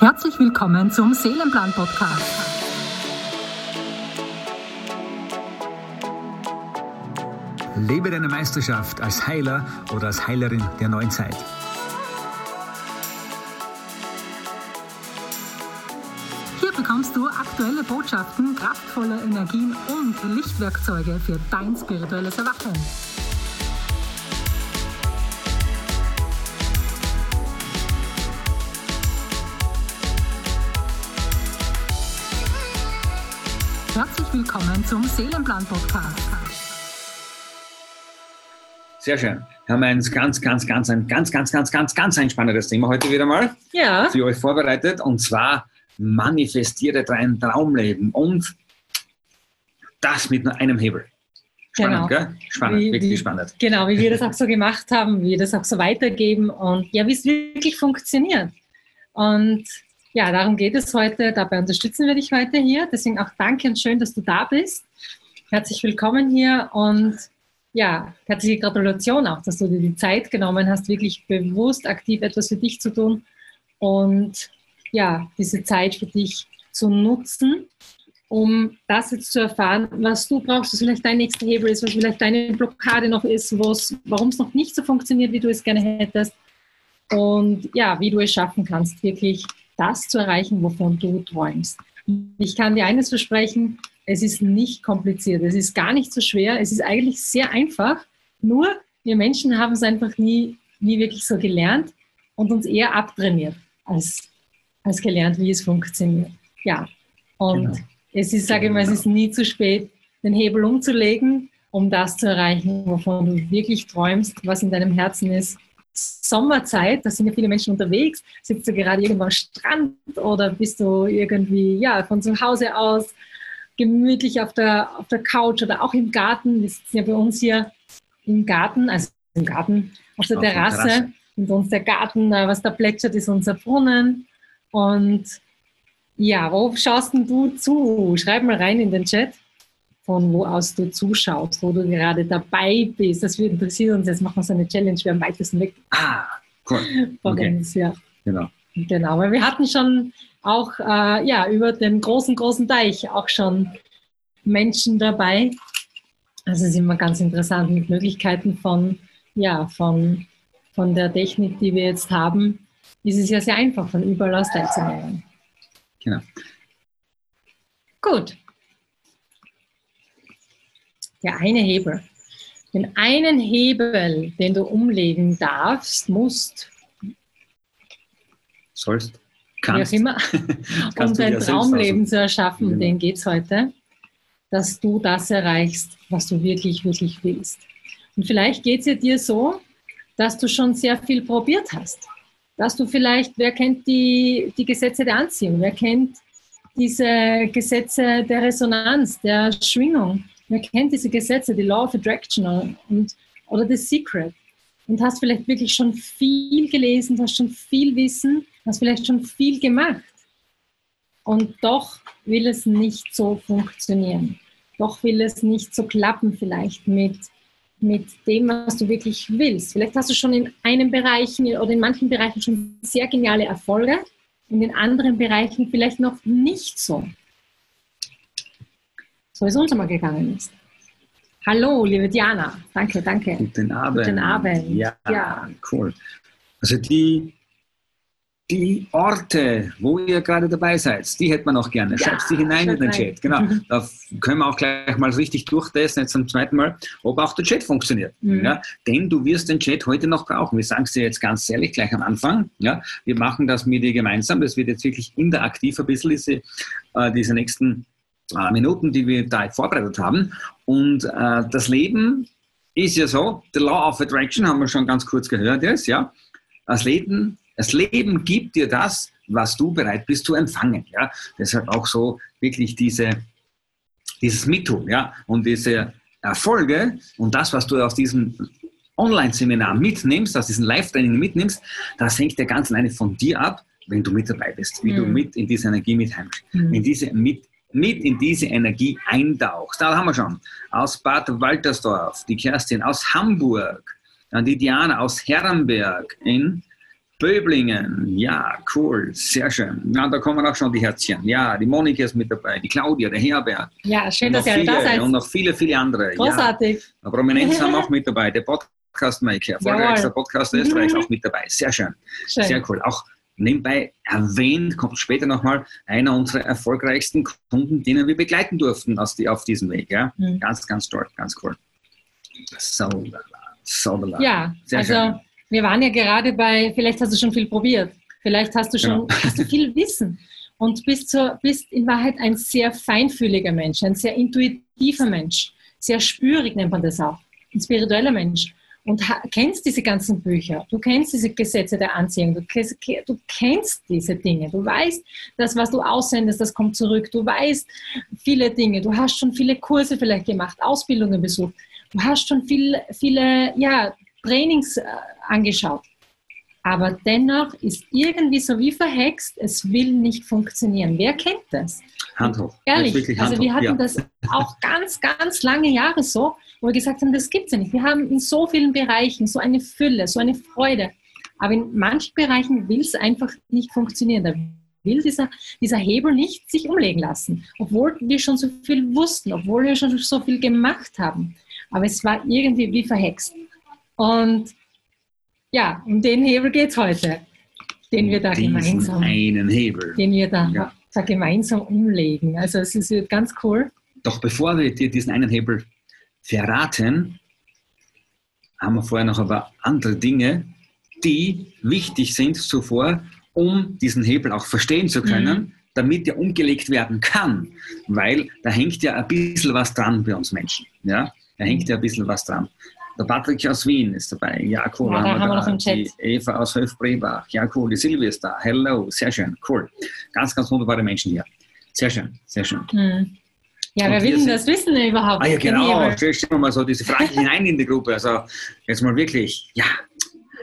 Herzlich willkommen zum Seelenplan Podcast. Lebe deine Meisterschaft als Heiler oder als Heilerin der neuen Zeit. Hier bekommst du aktuelle Botschaften, kraftvolle Energien und Lichtwerkzeuge für dein spirituelles Erwachen. Willkommen zum Seelenplan Podcast. Sehr schön. Wir haben ein ganz, ganz, ganz, ein ganz, ganz, ganz, ganz, ganz ein spannendes Thema heute wieder mal Ja, für euch vorbereitet und zwar manifestiere dein Traumleben und das mit nur einem Hebel. Spannend, Genau. gell? Spannend, Wie- wirklich wie- spannend. Genau, wie wir das auch so gemacht haben, wie wir das auch so weitergeben und ja, wie es wirklich funktioniert. Und ja, darum geht es heute. Dabei unterstützen wir dich heute hier. Deswegen auch danke und schön, dass du da bist. Herzlich willkommen hier und ja, herzliche Gratulation auch, dass du dir die Zeit genommen hast, wirklich bewusst aktiv etwas für dich zu tun und ja, diese Zeit für dich zu nutzen, um das jetzt zu erfahren, was du brauchst, was vielleicht dein nächster Hebel ist, was vielleicht deine Blockade noch ist, warum es noch nicht so funktioniert, wie du es gerne hättest und ja, wie du es schaffen kannst, wirklich das zu erreichen, wovon du träumst. Ich kann dir eines versprechen, es ist nicht kompliziert, es ist gar nicht so schwer, es ist eigentlich sehr einfach, nur wir Menschen haben es einfach nie, nie wirklich so gelernt und uns eher abtrainiert als, als gelernt, wie es funktioniert. Ja, und Genau. es ist, sage ich mal, es ist nie zu spät, den Hebel umzulegen, um das zu erreichen, wovon du wirklich träumst, was in deinem Herzen ist. Sommerzeit, da sind ja viele Menschen unterwegs. Sitzt du gerade irgendwo am Strand oder bist du irgendwie ja, von zu Hause aus gemütlich auf der, auf der Couch oder auch im Garten? Wir sitzen ja bei uns hier im Garten, also im Garten, auf der Auf. Terrasse. Und uns der Garten, äh, was da plätschert, ist unser Brunnen. Und ja, wo schaust denn du zu? Schreib mal rein in den Chat, von wo aus du zuschaust, wo du gerade dabei bist. Das würde interessieren uns. Jetzt machen wir so eine Challenge, wer am weitesten weg Ah, cool. von Okay. uns. Ja. Genau. Genau, weil wir hatten schon auch äh, ja, über den großen, großen Teich auch schon Menschen dabei. Also es ist immer ganz interessant mit Möglichkeiten von, ja, von, von der Technik, die wir jetzt haben, ist es ja sehr einfach, von überall aus teilzunehmen. Genau. Gut. Der eine Hebel. Den einen Hebel, den du umlegen darfst, musst, Sollst, wie auch kannst, immer, um kannst dein Traumleben zu erschaffen, den geht es heute, dass du das erreichst, was du wirklich, wirklich willst. Und vielleicht geht es ja dir so, dass du schon sehr viel probiert hast. Dass du vielleicht, wer kennt die, die Gesetze der Anziehung, wer kennt diese Gesetze der Resonanz, der Schwingung, wer kennt diese Gesetze, die Law of Attraction und, oder The Secret und hast vielleicht wirklich schon viel gelesen, hast schon viel Wissen, hast vielleicht schon viel gemacht. Und doch will es nicht so funktionieren. Doch will es nicht so klappen vielleicht mit, mit dem, was du wirklich willst. Vielleicht hast du schon in einem Bereich oder in manchen Bereichen schon sehr geniale Erfolge, in den anderen Bereichen vielleicht noch nicht so. So ist uns einmal gegangen ist. Hallo, liebe Diana. Danke, danke. Guten Abend. Guten Abend. Ja, Ja. cool. Also die, die Orte, wo ihr gerade dabei seid, die hätte man auch gerne. Ja, Schreibt sie hinein in den Chat. Genau. Da können wir auch gleich mal richtig durchtesten, jetzt zum zweiten Mal, ob auch der Chat funktioniert. Mhm. Ja, denn du wirst den Chat heute noch brauchen. Wir sagen es dir jetzt ganz ehrlich gleich am Anfang. Ja, wir machen das mit dir gemeinsam. Das wird jetzt wirklich interaktiv ein bisschen, diese, äh, diese nächsten Minuten, die wir da vorbereitet haben. Und äh, das Leben ist ja so, the Law of Attraction haben wir schon ganz kurz gehört jetzt, ja. Das Leben, das Leben gibt dir das, was du bereit bist zu empfangen, ja. Deshalb auch so wirklich diese, dieses Mittun, ja, und diese Erfolge und das, was du aus diesem Online-Seminar mitnimmst, aus diesem Live-Training mitnimmst, das hängt ja ganz alleine von dir ab, wenn du mit dabei bist, wie du Mhm. mit in diese Energie mit heimst Mhm. in diese, mit, mit in diese Energie eintauchst. Da haben wir schon. Aus Bad Waltersdorf, die Kerstin aus Hamburg, die Diana aus Herrenberg in Böblingen, ja, cool, sehr schön. Na, da kommen auch schon die Herzchen. Ja, die Monika ist mit dabei, die Claudia, der Herbert. Ja, schön, dass ihr da seid. Und noch viele, viele andere. Großartig. Ja, Prominenz haben auch mit dabei. Der Podcast-Maker, erfolgreichster Jawohl. Podcast Österreichs, auch mit dabei. Sehr schön. Schön. Sehr cool. Auch nebenbei erwähnt, kommt später nochmal, einer unserer erfolgreichsten Kunden, denen wir begleiten durften auf, die, auf diesem Weg. Ja? Mhm. Ganz, ganz toll, ganz cool. So, so, Ja, Sehr also schön. wir waren ja gerade bei, vielleicht hast du schon viel probiert, vielleicht hast du schon Genau. hast du viel Wissen und bist, so, bist in Wahrheit ein sehr feinfühliger Mensch, ein sehr intuitiver Mensch, sehr spürig nennt man das auch, ein spiritueller Mensch und kennst diese ganzen Bücher, du kennst diese Gesetze der Anziehung, du, kennst- du kennst diese Dinge, du weißt, das, was du aussendest, das kommt zurück, du weißt viele Dinge, du hast schon viele Kurse vielleicht gemacht, Ausbildungen besucht, du hast schon viel, viele ja, Trainings äh, angeschaut. Aber dennoch ist irgendwie so wie verhext, es will nicht funktionieren. Wer kennt das? Hand hoch. Ehrlich, wirklich also Hand wir hatten ja. das auch ganz, ganz lange Jahre so, wo wir gesagt haben, das gibt es ja nicht. Wir haben in so vielen Bereichen so eine Fülle, so eine Freude. Aber in manchen Bereichen will es einfach nicht funktionieren. Da will dieser, dieser Hebel nicht sich umlegen lassen, obwohl wir schon so viel wussten, obwohl wir schon so viel gemacht haben. Aber es war irgendwie wie verhext. Und ja, um den Hebel geht es heute, den wir da gemeinsam, einen Hebel. den wir da, Ja. da gemeinsam umlegen. Also es ist wird ganz cool. Doch bevor wir dir diesen einen Hebel verraten, haben wir vorher noch aber andere Dinge, die wichtig sind zuvor, um diesen Hebel auch verstehen zu können, Mhm. damit er umgelegt werden kann. Weil da hängt ja ein bisschen was dran bei uns Menschen. Ja? Da hängt ja ein bisschen was dran. Der Patrick aus Wien ist dabei. Ja, cool. Ja, da haben wir noch im Chat. Die Eva aus Höfbrebach. Ja, cool. Die Silvia ist da. Hello. Sehr schön. Cool. Ganz, ganz wunderbare Menschen hier. Sehr schön. Sehr schön. Hm. Ja, Und wer will denn das wissen überhaupt? Ah ja, genau. Stellen wir mal so diese Frage hinein in die Gruppe. Also jetzt mal wirklich, ja.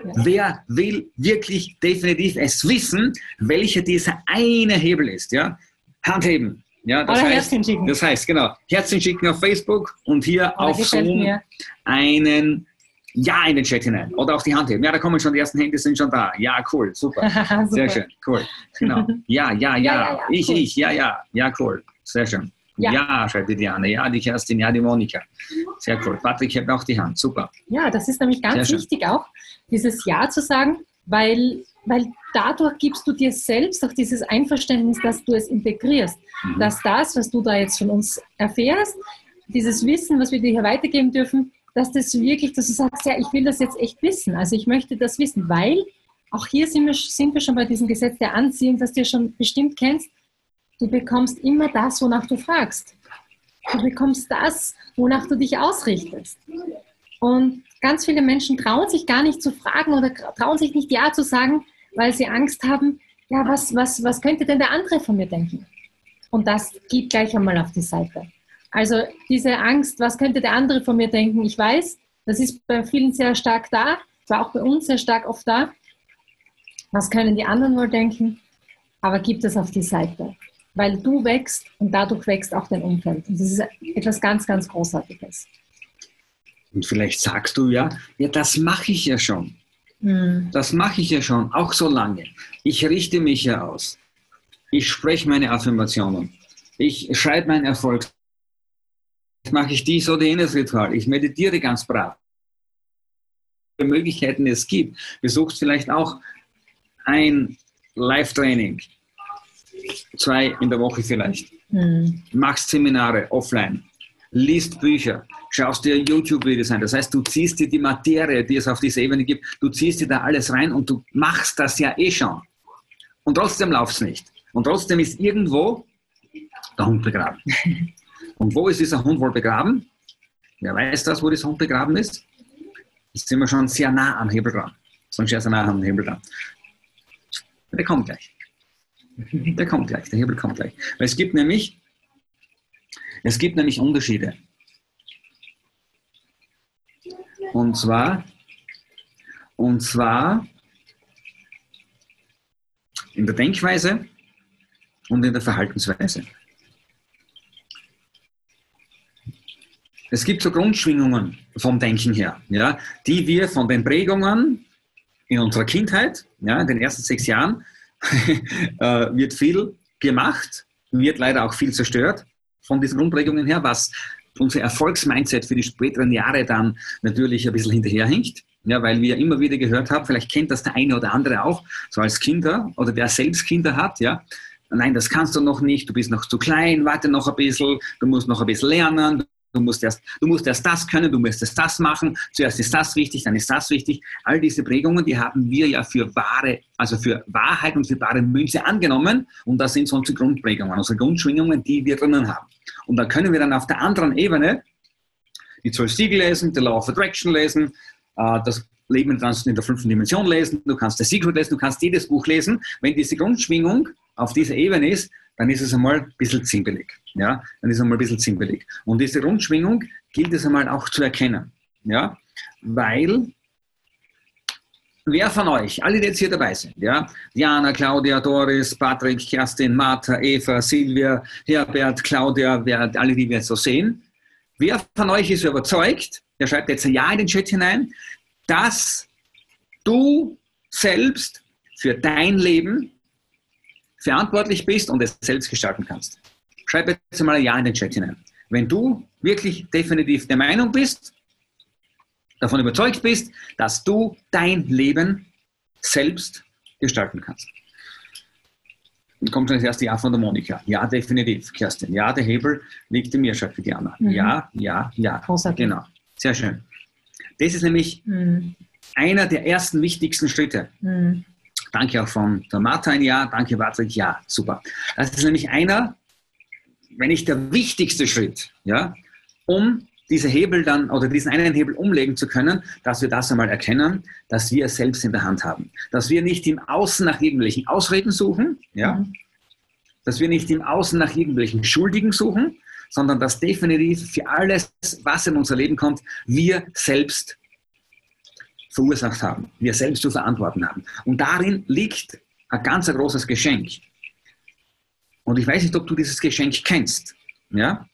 Ja. Wer will wirklich definitiv es wissen, welcher dieser eine Hebel ist? Ja? Hand heben. Ja, das, Oder heißt, das heißt, genau, Herzchen schicken auf Facebook und hier Oder auf Zoom mir. einen Ja in den Chat hinein. Oder auch die Hand heben. Ja, da kommen schon, die ersten Hände sind schon da. Ja, cool, super. Super. Sehr schön, cool. Genau. Ja, ja, ja. Ja, ja, ja, ich, cool. ich, ja, ja. Ja, cool. Sehr schön. Ja. Ja. schreibt die Diane. Ja, die Kerstin. Ja, die Monika. Sehr cool. Patrick hebt auch die Hand. Super. Ja, das ist nämlich ganz wichtig auch, dieses Ja zu sagen, weil, weil dadurch gibst du dir selbst auch dieses Einverständnis, dass du es integrierst. Mhm. Dass das, was du da jetzt von uns erfährst, dieses Wissen, was wir dir hier weitergeben dürfen, dass das wirklich, dass du sagst, ja, ich will das jetzt echt wissen. Also ich möchte das wissen, weil auch hier sind wir, sind wir schon bei diesem Gesetz der Anziehung, das du ja schon bestimmt kennst. Du bekommst immer das, wonach du fragst. Du bekommst das, wonach du dich ausrichtest. Und ganz viele Menschen trauen sich gar nicht zu fragen oder trauen sich nicht Ja zu sagen, weil sie Angst haben, ja, was, was, was könnte denn der andere von mir denken? Und das geht gleich einmal auf die Seite. Also diese Angst, was könnte der andere von mir denken? Ich weiß, das ist bei vielen sehr stark da, war auch bei uns sehr stark oft da. Was können die anderen wohl denken? Aber gib das auf die Seite, weil du wächst und dadurch wächst auch dein Umfeld. Und das ist etwas ganz, ganz Großartiges. Und vielleicht sagst du ja, ja, das mache ich ja schon. Hm. Das mache ich ja schon, auch so lange. Ich richte mich ja aus. Ich spreche meine Affirmationen. Ich schreibe meinen Erfolg. Jetzt mache ich dies oder jenes Ritual. Ich meditiere ganz brav. Möglichkeiten es gibt. Besuchst vielleicht auch ein Live-Training. Zwei in der Woche vielleicht. Hm. Machst Seminare offline. Liest Bücher. Schaust dir YouTube-Videos an. Das heißt, du ziehst dir die Materie, die es auf dieser Ebene gibt, du ziehst dir da alles rein und du machst das ja eh schon. Und trotzdem läuft es nicht. Und trotzdem ist irgendwo der Hund begraben. Und wo ist dieser Hund wohl begraben? Wer weiß das, wo dieser Hund begraben ist? Jetzt sind wir schon sehr nah am Hebel dran. Sonst sehr nah am Hebel dran. Der kommt gleich. Der kommt gleich. Der Hebel kommt gleich. Weil es gibt nämlich, es gibt nämlich Unterschiede. Und zwar, und zwar in der Denkweise und in der Verhaltensweise. Es gibt so Grundschwingungen vom Denken her, ja, die wir von den Prägungen in unserer Kindheit, ja, in den ersten sechs Jahren, äh, wird viel gemacht, wird leider auch viel zerstört von diesen Grundprägungen her, was unser Erfolgsmindset für die späteren Jahre dann natürlich ein bisschen hinterherhinkt. Ja, weil wir immer wieder gehört haben, vielleicht kennt das der eine oder andere auch, so als Kinder oder der selbst Kinder hat, ja. Nein, das kannst du noch nicht, du bist noch zu klein, warte noch ein bisschen, du musst noch ein bisschen lernen, du musst erst, du musst erst das können, du musst erst das machen, zuerst ist das wichtig, dann ist das wichtig. All diese Prägungen, die haben wir ja für wahre, also für Wahrheit und für wahre Münze angenommen und das sind so unsere Grundprägungen, unsere Grundschwingungen, die wir drinnen haben. Und da können wir dann auf der anderen Ebene die zwölf Siegel lesen, die Law of Attraction lesen, äh, das Leben in der fünften Dimension lesen, du kannst das Secret lesen, du kannst jedes Buch lesen. Wenn diese Grundschwingung auf dieser Ebene ist, dann ist es einmal ein bisschen zimbelig. Ja? Dann ist es einmal ein bisschen zimbelig. Und diese Grundschwingung gilt es einmal auch zu erkennen. Ja? Weil wer von euch, alle, die jetzt hier dabei sind, ja, Diana, Claudia, Doris, Patrick, Kerstin, Martha, Eva, Silvia, Herbert, Claudia, wer, alle, die wir jetzt so sehen, wer von euch ist überzeugt, der schreibt jetzt ein Ja in den Chat hinein, dass du selbst für dein Leben verantwortlich bist und es selbst gestalten kannst. Schreib jetzt mal ein Ja in den Chat hinein. Wenn du wirklich definitiv der Meinung bist, davon überzeugt bist, dass du dein Leben selbst gestalten kannst. Dann kommt dann das erste Ja von der Monika. Ja, definitiv, Kerstin. Ja, der Hebel liegt in mir, schreibt die. Mhm. Ja, ja, ja. Großartig. Genau. Sehr schön. Das ist nämlich mhm. einer der ersten wichtigsten Schritte. Mhm. Danke auch von der Martha ein Ja, danke Patrick, ja, super. Das ist nämlich einer, wenn nicht der wichtigste Schritt, ja, um diese Hebel dann oder diesen einen Hebel umlegen zu können, dass wir das einmal erkennen, dass wir es selbst in der Hand haben. Dass wir nicht im Außen nach irgendwelchen Ausreden suchen, ja, mhm. dass wir nicht im Außen nach irgendwelchen Schuldigen suchen, sondern dass definitiv für alles, was in unser Leben kommt, wir selbst verursacht haben, wir selbst zu verantworten haben. Und darin liegt ein ganz großes Geschenk. Und ich weiß nicht, ob du dieses Geschenk kennst. Ja?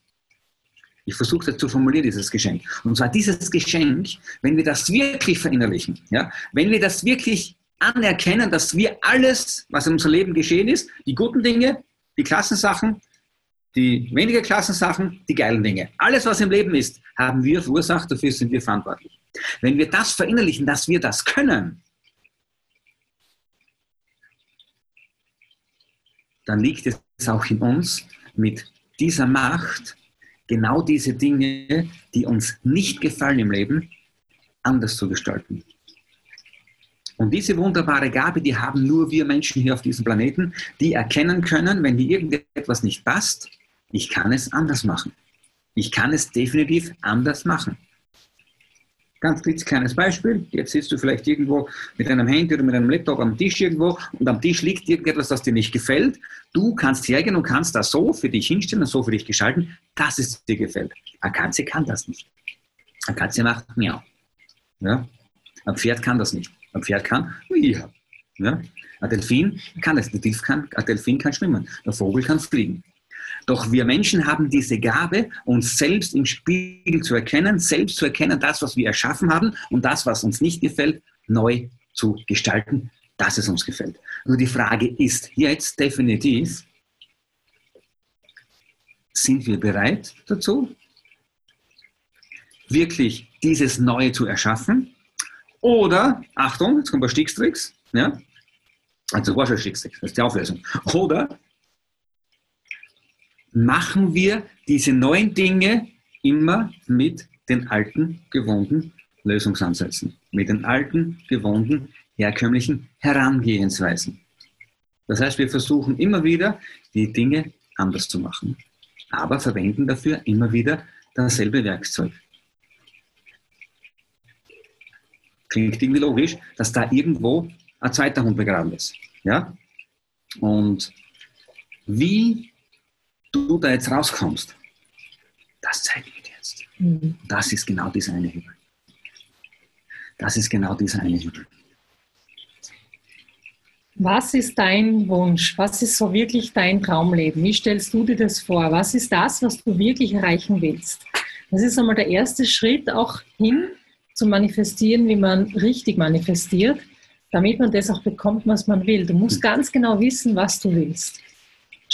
Ich versuche das zu formulieren, dieses Geschenk. Und zwar dieses Geschenk, wenn wir das wirklich verinnerlichen, ja? wenn wir das wirklich anerkennen, dass wir alles, was in unserem Leben geschehen ist, die guten Dinge, die Klassensachen, die weniger klassen Sachen, die geilen Dinge. Alles, was im Leben ist, haben wir verursacht, dafür sind wir verantwortlich. Wenn wir das verinnerlichen, dass wir das können, dann liegt es auch in uns, mit dieser Macht genau diese Dinge, die uns nicht gefallen im Leben, anders zu gestalten. Und diese wunderbare Gabe, die haben nur wir Menschen hier auf diesem Planeten, die erkennen können, wenn dir irgendetwas nicht passt, ich kann es anders machen. Ich kann es definitiv anders machen. Ganz kleines Beispiel. Jetzt sitzt du vielleicht irgendwo mit einem Handy oder mit einem Laptop am Tisch irgendwo und am Tisch liegt irgendetwas, das dir nicht gefällt. Du kannst hergehen und kannst das so für dich hinstellen und so für dich gestalten, dass es dir gefällt. Eine Katze kann das nicht. Eine Katze macht Miau. Ja? Ein Pferd kann das nicht. Ein Pferd kann ja. ja? Ein Delfin kann das. Ein Delfin kann, ein Delfin kann schwimmen. Ein Vogel kann fliegen. Doch wir Menschen haben diese Gabe, uns selbst im Spiegel zu erkennen, selbst zu erkennen, das, was wir erschaffen haben und das, was uns nicht gefällt, neu zu gestalten, dass es uns gefällt. Nur die Frage ist jetzt definitiv, sind wir bereit dazu, wirklich dieses Neue zu erschaffen? Oder, Achtung, jetzt kommt ein Stickstricks, ja, also war schon Stickstricks, das ist die Auflösung. Oder machen wir diese neuen Dinge immer mit den alten, gewohnten Lösungsansätzen, mit den alten, gewohnten, herkömmlichen Herangehensweisen. Das heißt, wir versuchen immer wieder, die Dinge anders zu machen, aber verwenden dafür immer wieder dasselbe Werkzeug. Klingt irgendwie logisch, dass da irgendwo ein zweiter Hund begraben ist. Ja? Und wie du da jetzt rauskommst, das zeige ich dir jetzt. Mhm. Das ist genau dieser eine Hebel. Das ist genau dieser eine Hebel. Was ist dein Wunsch? Was ist so wirklich dein Traumleben? Wie stellst du dir das vor? Was ist das, was du wirklich erreichen willst? Das ist einmal der erste Schritt auch hin zu manifestieren, wie man richtig manifestiert. damit man das auch bekommt, was man will. Du musst ganz genau wissen, was du willst.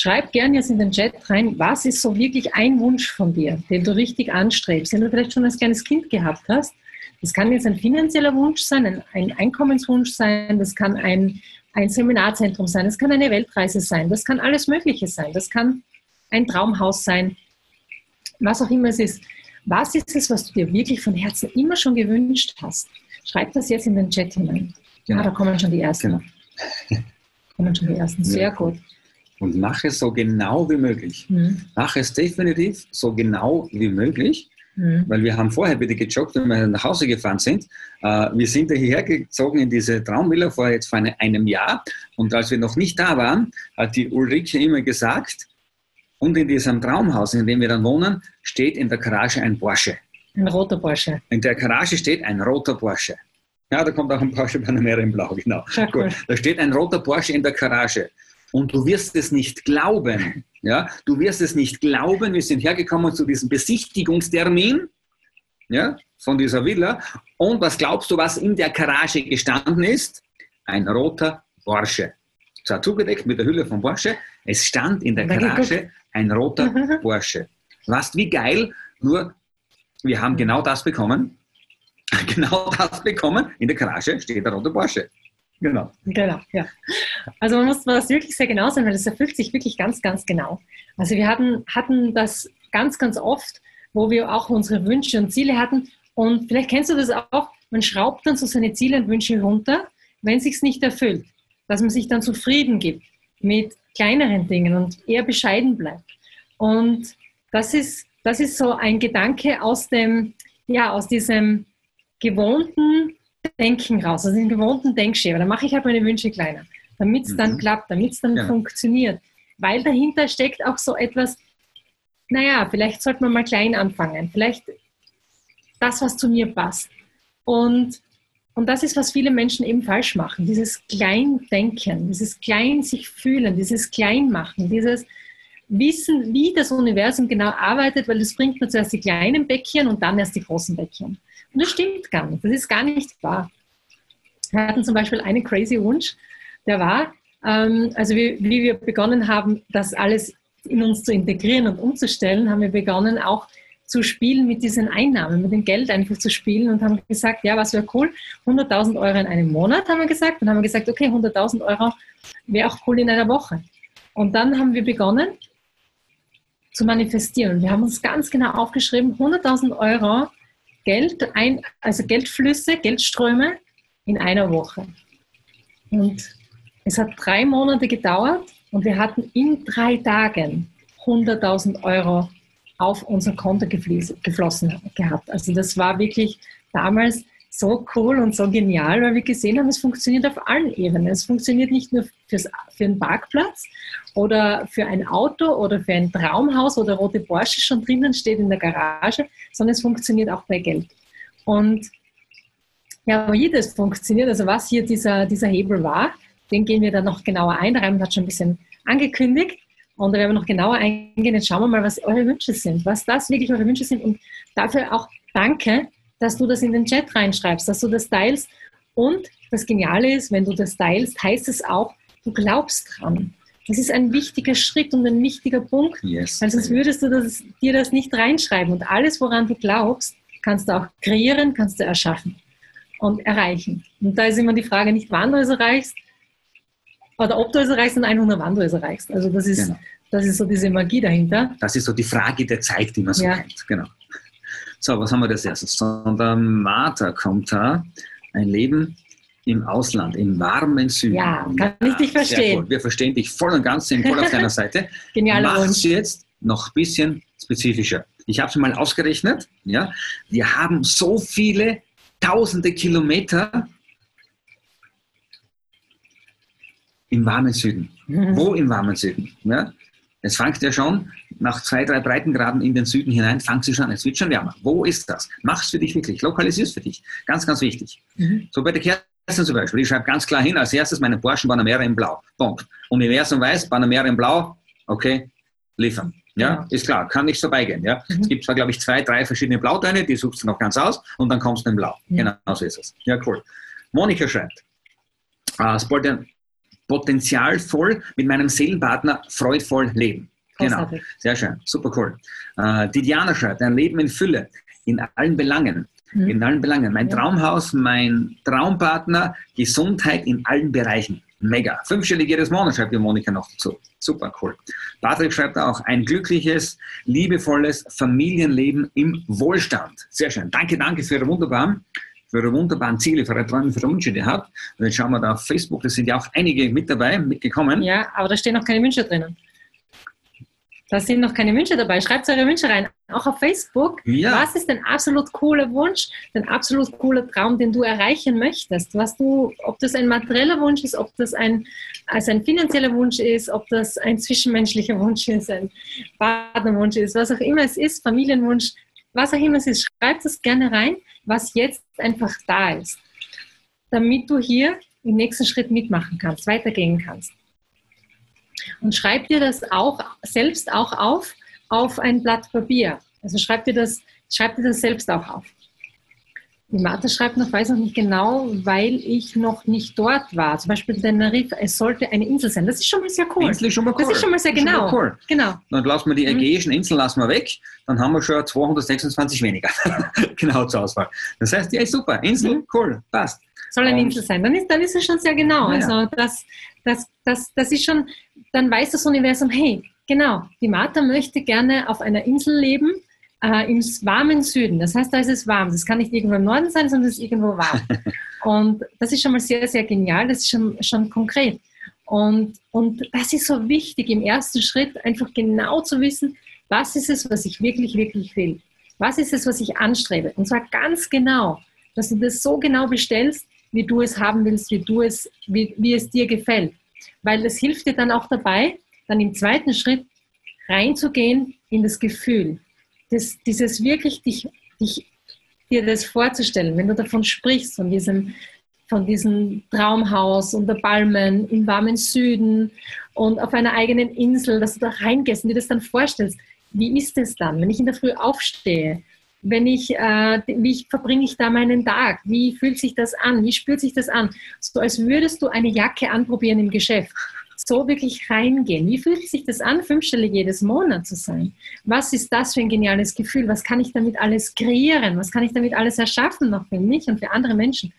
Schreib gerne jetzt in den Chat rein, was ist so wirklich ein Wunsch von dir, den du richtig anstrebst, den du vielleicht schon als kleines Kind gehabt hast. Das kann jetzt ein finanzieller Wunsch sein, ein, ein Einkommenswunsch sein, das kann ein, ein Seminarzentrum sein, das kann eine Weltreise sein, das kann alles Mögliche sein, das kann ein Traumhaus sein, was auch immer es ist. Was ist es, was du dir wirklich von Herzen immer schon gewünscht hast? Schreib das jetzt in den Chat hinein. Genau. Ah, da kommen schon die ersten. Genau. kommen schon die ersten. Sehr ja. gut. Und mach es so genau wie möglich. Mhm. Mach es definitiv so genau wie möglich. Mhm. Weil wir haben vorher bitte gejoggt, wenn wir nach Hause gefahren sind. Äh, wir sind hierher gezogen in diese Traumvilla vor jetzt vor einem Jahr. Und als wir noch nicht da waren, hat die Ulrike immer gesagt, und in diesem Traumhaus, in dem wir dann wohnen, steht in der Garage ein Porsche. Ein roter Porsche. In der Garage steht ein roter Porsche. Ja, da kommt auch ein Porsche Panamera in Blau, genau. Gut. Da steht ein roter Porsche in der Garage. Und du wirst es nicht glauben. Ja, du wirst es nicht glauben. Wir sind hergekommen zu diesem Besichtigungstermin ja, von dieser Villa. Und was glaubst du, was in der Garage gestanden ist? Ein roter Porsche. Zwar zugedeckt mit der Hülle von Porsche. Es stand in der Garage ein roter Porsche. Was, wie geil, nur wir haben genau das bekommen. Genau das bekommen. In der Garage steht der rote Porsche. Genau. Genau, ja. Also man muss das wirklich sehr genau sein, weil es erfüllt sich wirklich ganz, ganz genau. Also wir hatten, hatten das ganz, ganz oft, wo wir auch unsere Wünsche und Ziele hatten. Und vielleicht kennst du das auch, man schraubt dann so seine Ziele und Wünsche runter, wenn sich nicht erfüllt. Dass man sich dann zufrieden gibt mit kleineren Dingen und eher bescheiden bleibt. Und das ist, das ist so ein Gedanke aus dem, ja, aus diesem gewohnten Denken raus, aus dem gewohnten Denkschema. Da mache ich halt meine Wünsche kleiner, damit es mhm. dann klappt, damit es dann ja. funktioniert. Weil dahinter steckt auch so etwas, naja, vielleicht sollte man mal klein anfangen. Vielleicht das, was zu mir passt. Und und das ist, was viele Menschen eben falsch machen. Dieses Kleindenken, dieses Klein sich fühlen, dieses Kleinmachen, dieses Wissen, wie das Universum genau arbeitet, weil das bringt nur zuerst die kleinen Bäckchen und dann erst die großen Bäckchen. Und das stimmt gar nicht. Das ist gar nicht wahr. Wir hatten zum Beispiel einen crazy Wunsch, der war, ähm, also wie, wie wir begonnen haben, das alles in uns zu integrieren und umzustellen, haben wir begonnen auch zu spielen mit diesen Einnahmen, mit dem Geld einfach zu spielen und haben gesagt, ja, was wäre cool, 100.000 Euro in einem Monat, haben wir gesagt. Und haben wir gesagt, okay, 100.000 Euro wäre auch cool in einer Woche. Und dann haben wir begonnen zu manifestieren. Wir haben uns ganz genau aufgeschrieben, 100.000 Euro Geld, ein, also Geldflüsse, Geldströme in einer Woche. Und es hat drei Monate gedauert und wir hatten in drei Tagen 100.000 Euro auf unser Konto geflossen gehabt. Also das war wirklich damals so cool und so genial, weil wir gesehen haben, es funktioniert auf allen Ebenen. Es funktioniert nicht nur fürs, für einen Parkplatz oder für ein Auto oder für ein Traumhaus, wo der rote Porsche schon drinnen steht in der Garage, sondern es funktioniert auch bei Geld. Und ja, wie das funktioniert, also was hier dieser, dieser Hebel war, den gehen wir dann noch genauer ein. Raimund hat schon ein bisschen angekündigt. Und da werden wir noch genauer eingehen. Jetzt schauen wir mal, was eure Wünsche sind, was das wirklich eure Wünsche sind. Und dafür auch danke, dass du das in den Chat reinschreibst, dass du das teilst. Und das Geniale ist, wenn du das teilst, heißt es auch, du glaubst dran. Das ist ein wichtiger Schritt und ein wichtiger Punkt, yes. weil sonst würdest du das, dir das nicht reinschreiben. Und alles, woran du glaubst, kannst du auch kreieren, kannst du erschaffen und erreichen. Und da ist immer die Frage nicht, wann du es erreichst, oder ob du es erreichst und 100 wann du es erreichst. Also das ist, genau. das ist so diese Magie dahinter. Das ist so die Frage der Zeit, die man so ja. kennt. Genau. So, was haben wir das erstes? Von der Martha kommt da ein Leben im Ausland, im warmen Süden. Ja, kann ich dich verstehen. Wir verstehen dich voll und ganz, sind voll auf deiner Seite. Genial. Mach es jetzt noch ein bisschen spezifischer. Ich habe es mal ausgerechnet. Ja, wir haben so viele tausende Kilometer im warmen Süden. Mhm. Wo im warmen Süden? Ja? Es fängt ja schon nach zwei, drei Breitengraden in den Süden hinein, fängt sie schon an. Es wird schon wärmer. Wo ist das? Mach es für dich wirklich. Lokalisier es für dich. Ganz, ganz wichtig. Mhm. So bei der Kerstin zum Beispiel. Ich schreibe ganz klar hin, als erstes meine Porsche Panamera in Blau. Punkt. Universum weiß, Panamera in Blau, okay, liefern. Ja, ja, ist klar, kann nicht vorbeigehen. Ja. Mhm. Es gibt zwar, glaube ich, zwei, drei verschiedene Blautöne, die suchst du noch ganz aus und dann kommst du in Blau. Mhm. Genau so ist es. Ja, cool. Monika schreibt, äh, potenzialvoll mit meinem Seelenpartner freudvoll leben. Genau, sehr schön, super cool. Äh, die Diana schreibt, ein Leben in Fülle, in allen Belangen. Mhm. In allen Belangen. Mein. Traumhaus, mein Traumpartner, Gesundheit in allen Bereichen. Mega. Fünfstellig jedes Monat, schreibt die Monika noch dazu. Super cool. Patrick schreibt auch, ein glückliches, liebevolles Familienleben im Wohlstand. Sehr schön. Danke, danke für Ihre wunderbaren, für Ihre wunderbaren Ziele, für Ihre Träume, für Ihre Wünsche, die ihr habt. Und jetzt schauen wir da auf Facebook, da sind ja auch einige mit dabei, mitgekommen. Ja, aber da stehen noch keine Wünsche drinnen. Da sind noch keine Wünsche dabei. Schreibt eure Wünsche rein. Auch auf Facebook. Ja. Was ist dein absolut cooler Wunsch, dein absolut cooler Traum, den du erreichen möchtest? Was du, ob das ein materieller Wunsch ist, ob das ein, also ein finanzieller Wunsch ist, ob das ein zwischenmenschlicher Wunsch ist, ein Partnerwunsch ist, was auch immer es ist, Familienwunsch, was auch immer es ist, schreib das gerne rein, was jetzt einfach da ist. Damit du hier im nächsten Schritt mitmachen kannst, weitergehen kannst. Und schreib dir das auch selbst auch auf, auf ein Blatt Papier. Also schreib dir das, schreib dir das selbst auch auf. Die Martha schreibt noch, weiß noch nicht genau, weil ich noch nicht dort war. Zum Beispiel Tenerife, es sollte eine Insel sein. Das ist schon mal sehr cool. Insel ist schon mal cool. Das ist schon mal sehr genau. Cool. genau. Dann lassen wir die mhm. ägäischen Inseln lassen wir weg, dann haben wir schon 226 weniger. genau zur Auswahl. Das heißt, ja, super. Insel, mhm. cool, passt. Soll eine Insel sein. Dann ist, dann ist es schon sehr genau. Ja. Also das, das, das, das ist schon, dann weiß das Universum, hey, genau, die Martha möchte gerne auf einer Insel leben, äh, im warmen Süden. Das heißt, da ist es warm. Das kann nicht irgendwo im Norden sein, sondern es ist irgendwo warm. Und das ist schon mal sehr, sehr genial. Das ist schon, schon konkret. Und, und das ist so wichtig im ersten Schritt, einfach genau zu wissen, was ist es, was ich wirklich, wirklich will. Was ist es, was ich anstrebe? Und zwar ganz genau, dass du das so genau bestellst, wie du es haben willst, wie, du es, wie, wie es dir gefällt weil das hilft dir dann auch dabei, dann im zweiten Schritt reinzugehen in das Gefühl. Das, dieses wirklich dich, dich, dir das vorzustellen, wenn du davon sprichst, von diesem, von diesem Traumhaus unter Palmen im warmen Süden und auf einer eigenen Insel, dass du da reingehst und dir das dann vorstellst. Wie ist es dann, wenn ich in der Früh aufstehe? Wenn ich, äh, wie verbringe ich da meinen Tag? Wie fühlt sich das an? Wie spürt sich das an? So als würdest du eine Jacke anprobieren im Geschäft. So wirklich reingehen. Wie fühlt sich das an, fünfstellig jedes Monat zu sein? Was ist das für ein geniales Gefühl? Was kann ich damit alles kreieren? Was kann ich damit alles erschaffen, noch für mich und für andere Menschen?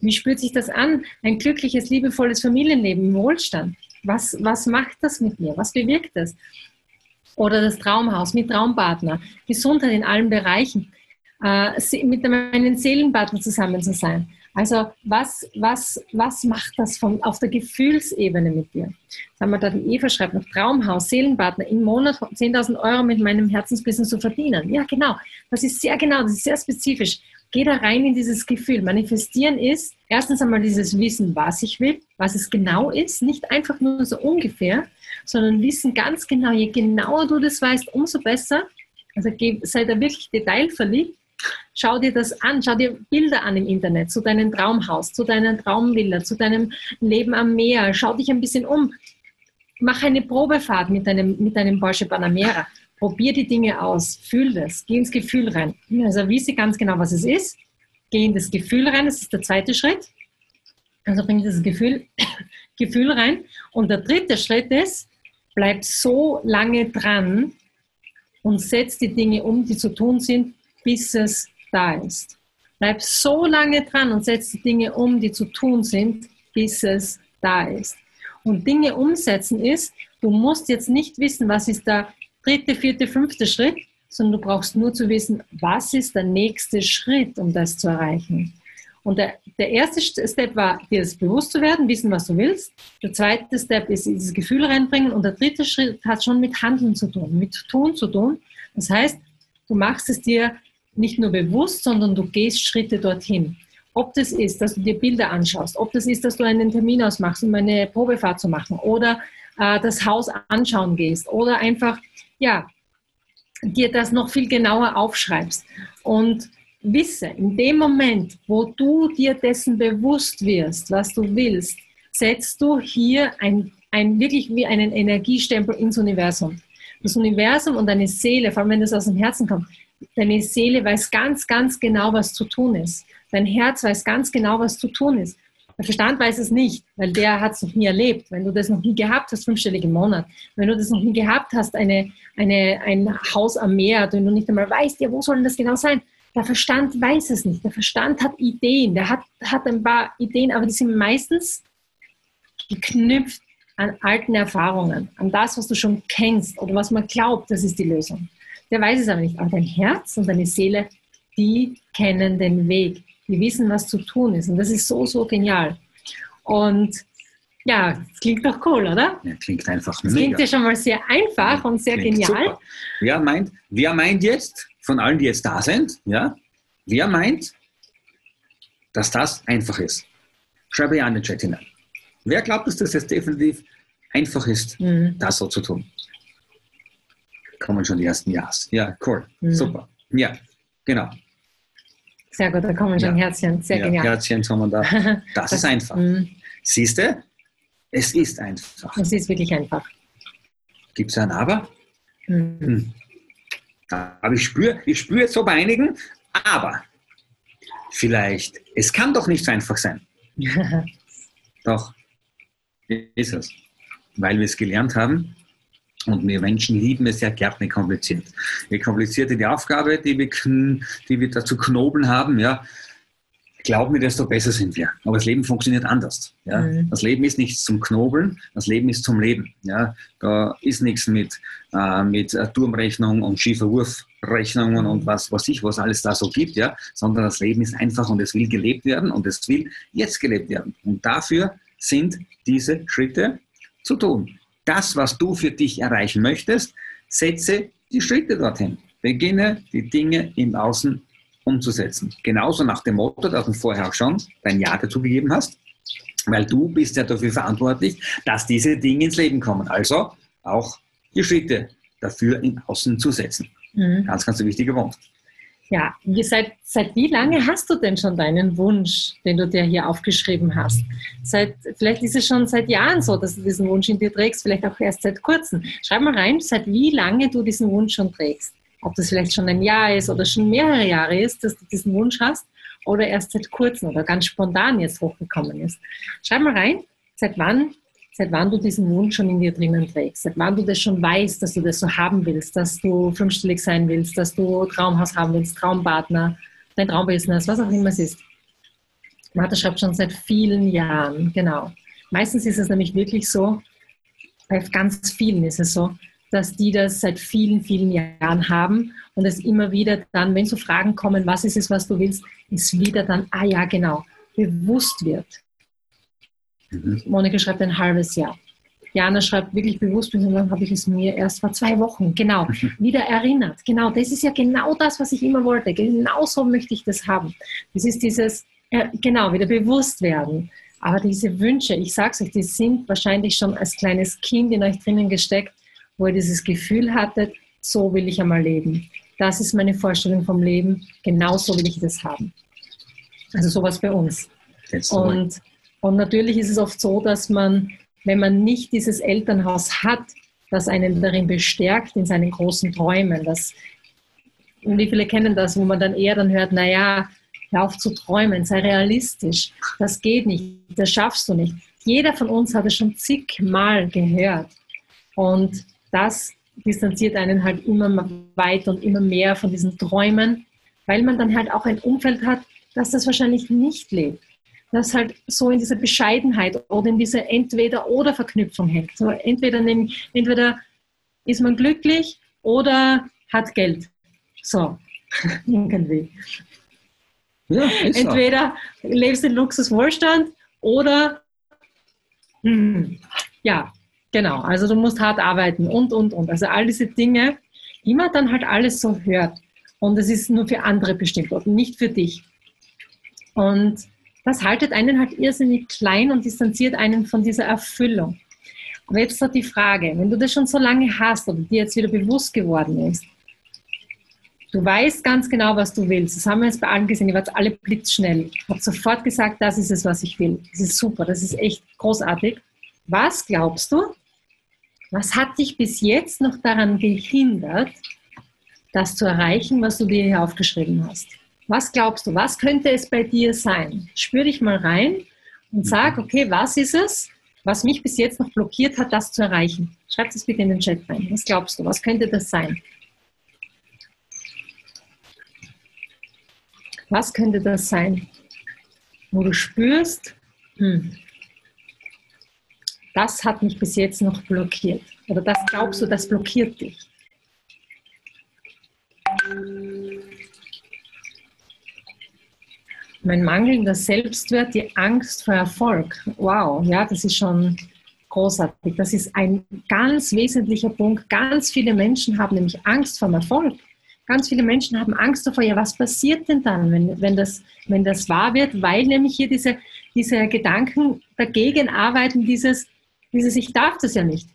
Wie spürt sich das an? Ein glückliches, liebevolles Familienleben im Wohlstand. Was, was macht das mit mir? Was bewirkt das? Oder das Traumhaus mit Traumpartner, Gesundheit in allen Bereichen, äh, mit meinen Seelenpartner zusammen zu sein. Also was, was, was macht das von, auf der Gefühlsebene mit dir? Sagen wir da, die Eva schreibt noch Traumhaus, Seelenpartner, im Monat 10.000 Euro mit meinem Herzensbusiness zu verdienen. Ja, genau. Das ist sehr genau, das ist sehr spezifisch. Geh da rein in dieses Gefühl. Manifestieren ist erstens einmal dieses Wissen, was ich will, was es genau ist, nicht einfach nur so ungefähr, sondern wissen ganz genau, je genauer du das weißt, umso besser. Also sei da wirklich detailverliebt. Schau dir das an, schau dir Bilder an im Internet zu deinem Traumhaus, zu deiner Traumvilla, zu deinem Leben am Meer. Schau dich ein bisschen um. Mach eine Probefahrt mit deinem, mit deinem Porsche Panamera. Probier die Dinge aus, fühl das, geh ins Gefühl rein. Also wisse ganz genau, was es ist. Geh in das Gefühl rein, das ist der zweite Schritt. Also bring das Gefühl, Gefühl rein. Und der dritte Schritt ist, bleib so lange dran und setz die Dinge um, die zu tun sind, bis es da ist. Bleib so lange dran und setz die Dinge um, die zu tun sind, bis es da ist. Und Dinge umsetzen ist, du musst jetzt nicht wissen, was ist der dritte, vierte, fünfte Schritt, sondern du brauchst nur zu wissen, was ist der nächste Schritt, um das zu erreichen. Und der, der erste Step war, dir das bewusst zu werden, wissen, was du willst. Der zweite Step ist dieses Gefühl reinbringen. Und der dritte Schritt hat schon mit Handeln zu tun, mit Tun zu tun. Das heißt, du machst es dir nicht nur bewusst, sondern du gehst Schritte dorthin. Ob das ist, dass du dir Bilder anschaust, ob das ist, dass du einen Termin ausmachst, um eine Probefahrt zu machen oder äh, das Haus anschauen gehst oder einfach, ja, dir das noch viel genauer aufschreibst. Und wisse, in dem Moment, wo du dir dessen bewusst wirst, was du willst, setzt du hier ein, ein wirklich wie einen Energiestempel ins Universum. Das Universum und deine Seele, vor allem wenn das aus dem Herzen kommt, deine Seele weiß ganz, ganz genau, was zu tun ist. Dein Herz weiß ganz genau, was zu tun ist. Der Verstand weiß es nicht, weil der hat es noch nie erlebt. Wenn du das noch nie gehabt hast, fünfstellig Monat, wenn du das noch nie gehabt hast, eine, eine, ein Haus am Meer, wenn du nicht einmal weißt, ja, wo soll denn das genau sein? Der Verstand weiß es nicht. Der Verstand hat Ideen, der hat, hat ein paar Ideen, aber die sind meistens geknüpft an alten Erfahrungen, an das, was du schon kennst oder was man glaubt, das ist die Lösung. Der weiß es aber nicht. Aber dein Herz und deine Seele, die kennen den Weg. Die wissen, was zu tun ist. Und das ist so, so genial. Und ja, das klingt doch cool, oder? Ja, klingt einfach das mega. klingt ja schon mal sehr einfach ja, und sehr genial. Super. Wer meint, wer meint jetzt, von allen, die jetzt da sind, ja, wer meint, dass das einfach ist? Schreibe ja in den Chat hinein. Wer glaubt, dass das jetzt definitiv einfach ist, mhm. das so zu tun? Kommen schon die ersten Ja's. Ja, cool. Mhm. Super. Ja, genau. Sehr gut, da kommen schon ja. Herzchen. Sehr ja, genial. Herzchen kommen da. Das, das ist einfach. Mhm. Siehst du? Es ist einfach. Es ist wirklich einfach. Gibt es ein Aber? Mhm. Aber ich spüre ich spür jetzt so bei einigen, aber vielleicht, es kann doch nicht so einfach sein. doch, ist es. Weil wir es gelernt haben, und wir Menschen lieben es ja gerne kompliziert. Je komplizierter die Aufgabe, die wir, die wir da zu knobeln haben, ja, glauben wir, desto besser sind wir. Aber das Leben funktioniert anders. Ja? Mhm. Das Leben ist nichts zum Knobeln, das Leben ist zum Leben. Ja? Da ist nichts mit, äh, mit Turmrechnung und schiefer Wurfrechnungen und was weiß ich, was alles da so gibt, ja? sondern das Leben ist einfach und es will gelebt werden und es will jetzt gelebt werden. Und dafür sind diese Schritte zu tun das, was du für dich erreichen möchtest, setze die Schritte dorthin. Beginne die Dinge im Außen umzusetzen. Genauso nach dem Motto, das du vorher auch schon dein Ja dazu gegeben hast, weil du bist ja dafür verantwortlich, dass diese Dinge ins Leben kommen. Also auch die Schritte dafür im Außen zu setzen. Mhm. Ganz, ganz wichtiger Punkt. Ja, wie, seit, seit wie lange hast du denn schon deinen Wunsch, den du dir hier aufgeschrieben hast? Seit, vielleicht ist es schon seit Jahren so, dass du diesen Wunsch in dir trägst, vielleicht auch erst seit kurzem. Schreib mal rein, seit wie lange du diesen Wunsch schon trägst. Ob das vielleicht schon ein Jahr ist oder schon mehrere Jahre ist, dass du diesen Wunsch hast oder erst seit kurzem oder ganz spontan jetzt hochgekommen ist. Schreib mal rein, seit wann seit wann du diesen Wunsch schon in dir drinnen trägst, seit wann du das schon weißt, dass du das so haben willst, dass du fünfstellig sein willst, dass du Traumhaus haben willst, Traumpartner, dein Traumbusiness, was auch immer es ist. Martha schreibt schon seit vielen Jahren, genau. Meistens ist es nämlich wirklich so, bei ganz vielen ist es so, dass die das seit vielen, vielen Jahren haben und es immer wieder dann, wenn so Fragen kommen, was ist es, was du willst, ist wieder dann, ah ja, genau, bewusst wird. Mhm. Monika schreibt ein halbes Jahr. Jana schreibt wirklich bewusst, und dann habe ich es mir erst vor zwei Wochen, genau, wieder erinnert. Genau, das ist ja genau das, was ich immer wollte. Genau so möchte ich das haben. Das ist dieses, äh, genau, wieder bewusst werden. Aber diese Wünsche, ich sage es euch, die sind wahrscheinlich schon als kleines Kind in euch drinnen gesteckt, wo ihr dieses Gefühl hattet, so will ich einmal leben. Das ist meine Vorstellung vom Leben, genau so will ich das haben. Also sowas bei uns. Und und natürlich ist es oft so, dass man, wenn man nicht dieses Elternhaus hat, das einen darin bestärkt in seinen großen Träumen, das, wie viele kennen das, wo man dann eher dann hört, naja, hör auf zu träumen, sei realistisch, das geht nicht, das schaffst du nicht. Jeder von uns hat es schon zigmal gehört. Und das distanziert einen halt immer weiter und immer mehr von diesen Träumen, weil man dann halt auch ein Umfeld hat, das das wahrscheinlich nicht lebt das halt so in dieser Bescheidenheit oder in dieser Entweder-oder-Verknüpfung hängt. So entweder, entweder ist man glücklich oder hat Geld. So, irgendwie. Ja, entweder so. lebst in Luxuswohlstand oder hm, ja, genau. Also du musst hart arbeiten und, und, und. Also all diese Dinge, die man dann halt alles so hört. Und es ist nur für andere bestimmt und nicht für dich. Und das haltet einen halt irrsinnig klein und distanziert einen von dieser Erfüllung. Aber jetzt hat die Frage, wenn du das schon so lange hast oder dir jetzt wieder bewusst geworden ist, du weißt ganz genau, was du willst. Das haben wir jetzt bei allen gesehen, ihr wart alle blitzschnell. Ich habe sofort gesagt, das ist es, was ich will. Das ist super, das ist echt großartig. Was glaubst du, was hat dich bis jetzt noch daran gehindert, das zu erreichen, was du dir hier aufgeschrieben hast? Was glaubst du, was könnte es bei dir sein? Spür dich mal rein und mhm. sag, okay, was ist es, was mich bis jetzt noch blockiert hat, das zu erreichen? Schreib das bitte in den Chat rein. Was glaubst du? Was könnte das sein? Was könnte das sein, wo du spürst, hm, das hat mich bis jetzt noch blockiert. Oder das glaubst du, das blockiert dich. Mein mangelnder Selbstwert, die Angst vor Erfolg. Wow, ja, das ist schon großartig. Das ist ein ganz wesentlicher Punkt. Ganz viele Menschen haben nämlich Angst vor Erfolg. Ganz viele Menschen haben Angst davor, ja, was passiert denn dann, wenn, wenn, das, wenn das wahr wird, weil nämlich hier diese, diese Gedanken dagegen arbeiten, dieses, dieses, ich darf das ja nicht.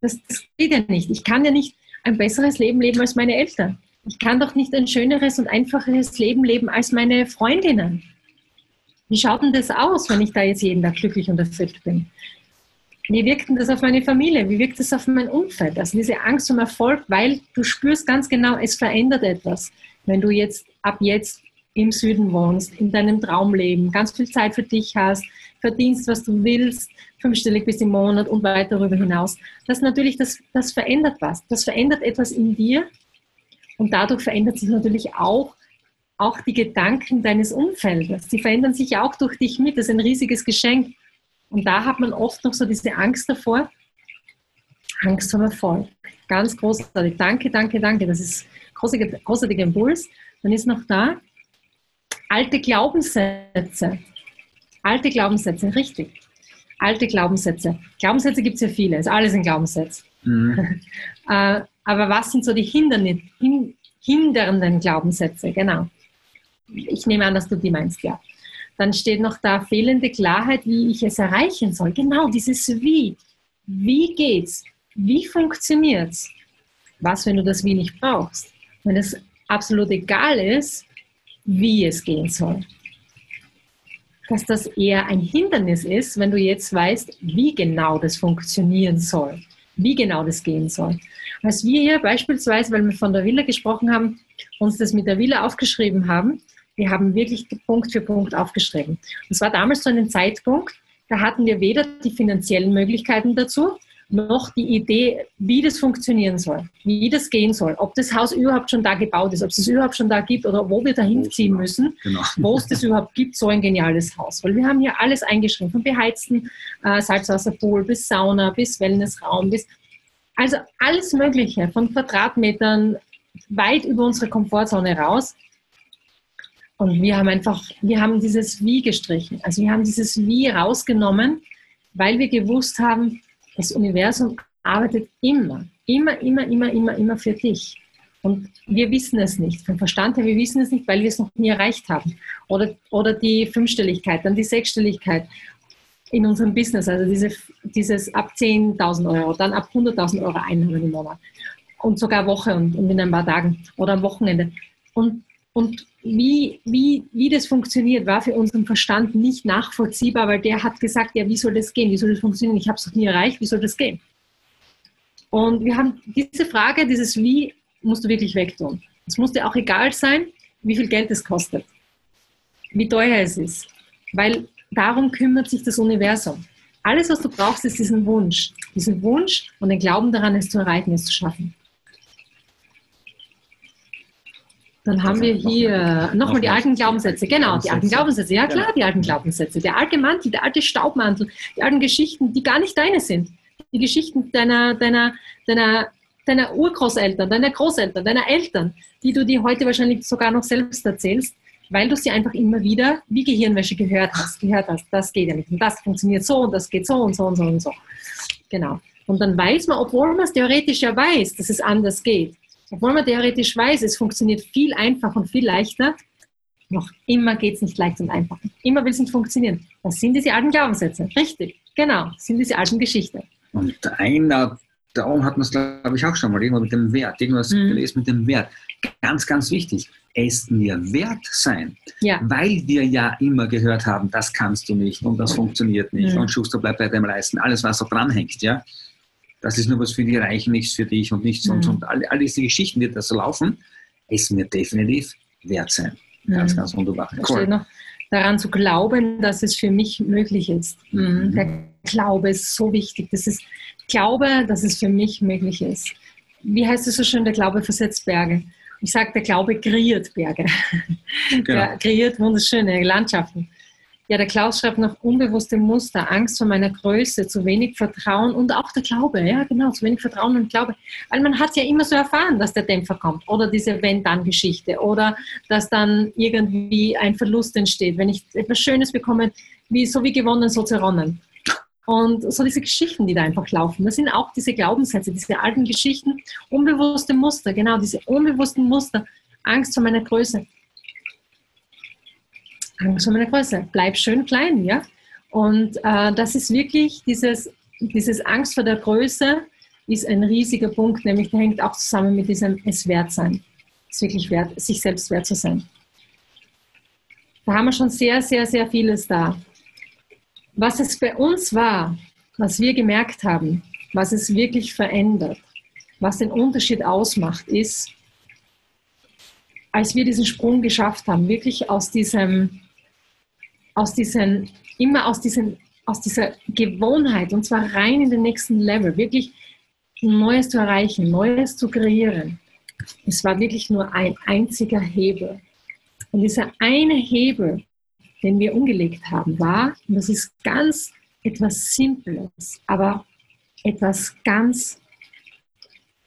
Das, das geht ja nicht. Ich kann ja nicht ein besseres Leben leben als meine Eltern. Ich kann doch nicht ein schöneres und einfacheres Leben leben als meine Freundinnen. Wie schaut denn das aus, wenn ich da jetzt jeden Tag glücklich und erfüllt bin? Wie wirkt denn das auf meine Familie? Wie wirkt das auf mein Umfeld? Also diese Angst um Erfolg, weil du spürst ganz genau, es verändert etwas. Wenn du jetzt ab jetzt im Süden wohnst, in deinem Traumleben, ganz viel Zeit für dich hast, verdienst, was du willst, fünfstellig bis im Monat und weit darüber hinaus. Das natürlich, das, das verändert was. Das verändert etwas in dir und dadurch verändert sich natürlich auch, auch die Gedanken deines Umfeldes. Die verändern sich auch durch dich mit. Das ist ein riesiges Geschenk. Und da hat man oft noch so diese Angst davor. Angst vor Erfolg. Ganz großartig. Danke, danke, danke. Das ist großartiger, großartiger Impuls. Dann ist noch da alte Glaubenssätze. Alte Glaubenssätze, richtig. Alte Glaubenssätze. Glaubenssätze gibt es ja viele, ist alles ein Glaubenssatz. Mhm. Äh, aber was sind so die Hindernis, hin, hindernden Glaubenssätze? Genau. Ich nehme an, dass du die meinst, ja. Dann steht noch da fehlende Klarheit, wie ich es erreichen soll. Genau, dieses Wie. Wie geht's? Wie funktioniert's? Was, wenn du das Wie nicht brauchst? Wenn es absolut egal ist, wie es gehen soll dass das eher ein Hindernis ist, wenn du jetzt weißt, wie genau das funktionieren soll, wie genau das gehen soll. Als wir hier beispielsweise, weil wir von der Villa gesprochen haben, uns das mit der Villa aufgeschrieben haben, wir haben wirklich Punkt für Punkt aufgeschrieben. Es war damals so ein Zeitpunkt, da hatten wir weder die finanziellen Möglichkeiten dazu, noch die Idee, wie das funktionieren soll, wie das gehen soll, ob das Haus überhaupt schon da gebaut ist, ob es es überhaupt schon da gibt oder wo wir dahin ziehen müssen, genau. wo es das überhaupt gibt, so ein geniales Haus. Weil wir haben hier alles eingeschrieben, von beheizten äh, Salzwasserpool bis Sauna, bis Wellnessraum, bis also alles Mögliche, von Quadratmetern weit über unsere Komfortzone raus. Und wir haben einfach, wir haben dieses Wie gestrichen. Also wir haben dieses Wie rausgenommen, weil wir gewusst haben, das Universum arbeitet immer, immer, immer, immer, immer, immer für dich. Und wir wissen es nicht. Vom Verstand her, wir wissen es nicht, weil wir es noch nie erreicht haben. Oder, oder die Fünfstelligkeit, dann die Sechsstelligkeit in unserem Business, also diese, dieses ab 10.000 Euro, dann ab 100.000 Euro Einnahmen im Monat. Und sogar Woche und, und in ein paar Tagen oder am Wochenende. Und, und wie, wie, wie das funktioniert, war für unseren Verstand nicht nachvollziehbar, weil der hat gesagt, ja, wie soll das gehen? Wie soll das funktionieren? Ich habe es noch nie erreicht, wie soll das gehen? Und wir haben diese Frage, dieses Wie, musst du wirklich wegtun. Es muss dir auch egal sein, wie viel Geld es kostet, wie teuer es ist, weil darum kümmert sich das Universum. Alles, was du brauchst, ist diesen Wunsch. Diesen Wunsch und den Glauben daran, es zu erreichen, es zu schaffen. Dann haben wir hier nochmal die alten Glaubenssätze. Genau, die alten Glaubenssätze. Ja klar, die alten Glaubenssätze. Der alte Mantel, der alte Staubmantel, die alten Geschichten, die gar nicht deine sind. Die Geschichten deiner, deiner, deiner, deiner Urgroßeltern, deiner Großeltern, deiner Eltern, die du dir heute wahrscheinlich sogar noch selbst erzählst, weil du sie einfach immer wieder wie Gehirnwäsche gehört hast. Gehört hast, das geht ja nicht. Und das funktioniert so und das geht so und so und so und so. Genau. Und dann weiß man, obwohl man es theoretisch ja weiß, dass es anders geht, obwohl man theoretisch weiß, es funktioniert viel einfacher und viel leichter, noch immer geht es nicht leicht und einfach. Immer will es nicht funktionieren. Das sind diese alten Glaubenssätze. Richtig, genau, das sind diese alten Geschichten. Und einer, darum hat man es, glaube ich, auch schon mal irgendwo mit dem Wert, irgendwas mhm. gelesen mit dem Wert. Ganz, ganz wichtig, es mir wert sein. Ja. Weil wir ja immer gehört haben, das kannst du nicht und das funktioniert nicht mhm. und Schuster bleibt bei deinem Leisten, alles, was da dranhängt, ja das ist nur was für die Reichen, nichts für dich und nichts mhm. und, und all, all diese Geschichten, die da so laufen, ist mir definitiv wert sein. Ganz, mhm. ganz wunderbar. Cool. noch, daran zu glauben, dass es für mich möglich ist. Mhm. Der Glaube ist so wichtig. Das ist Glaube, dass es für mich möglich ist. Wie heißt es so schön, der Glaube versetzt Berge. Ich sage, der Glaube kreiert Berge. Genau. Der kreiert wunderschöne Landschaften. Ja, der Klaus schreibt noch unbewusste Muster, Angst vor meiner Größe, zu wenig Vertrauen und auch der Glaube. Ja, genau, zu wenig Vertrauen und Glaube. Weil man hat ja immer so erfahren, dass der Dämpfer kommt oder diese Wenn-Dann-Geschichte oder dass dann irgendwie ein Verlust entsteht. Wenn ich etwas Schönes bekomme, wie, so wie gewonnen, so zerronnen. Und so diese Geschichten, die da einfach laufen, das sind auch diese Glaubenssätze, diese alten Geschichten, unbewusste Muster, genau, diese unbewussten Muster, Angst vor meiner Größe, Angst vor meiner Größe. Bleib schön klein, ja. Und äh, das ist wirklich dieses, dieses Angst vor der Größe ist ein riesiger Punkt, nämlich der hängt auch zusammen mit diesem es wert sein. Es ist wirklich wert, sich selbst wert zu sein. Da haben wir schon sehr, sehr, sehr vieles da. Was es bei uns war, was wir gemerkt haben, was es wirklich verändert, was den Unterschied ausmacht, ist, als wir diesen Sprung geschafft haben, wirklich aus diesem aus diesen, immer aus, diesen, aus dieser Gewohnheit und zwar rein in den nächsten Level, wirklich Neues zu erreichen, Neues zu kreieren. Es war wirklich nur ein einziger Hebel. Und dieser eine Hebel, den wir umgelegt haben, war, und das ist ganz etwas Simples, aber etwas ganz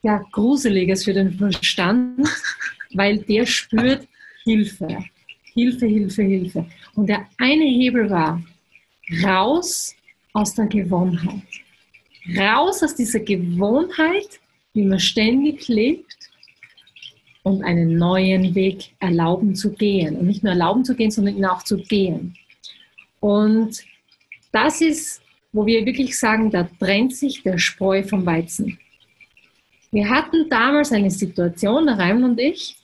ja, Gruseliges für den Verstand, weil der spürt Hilfe. Hilfe, Hilfe, Hilfe. Und der eine Hebel war, raus aus der Gewohnheit. Raus aus dieser Gewohnheit, wie man ständig lebt und einen neuen Weg erlauben zu gehen. Und nicht nur erlauben zu gehen, sondern ihn auch zu gehen. Und das ist, wo wir wirklich sagen, da trennt sich der Spreu vom Weizen. Wir hatten damals eine Situation, der Raimund und ich,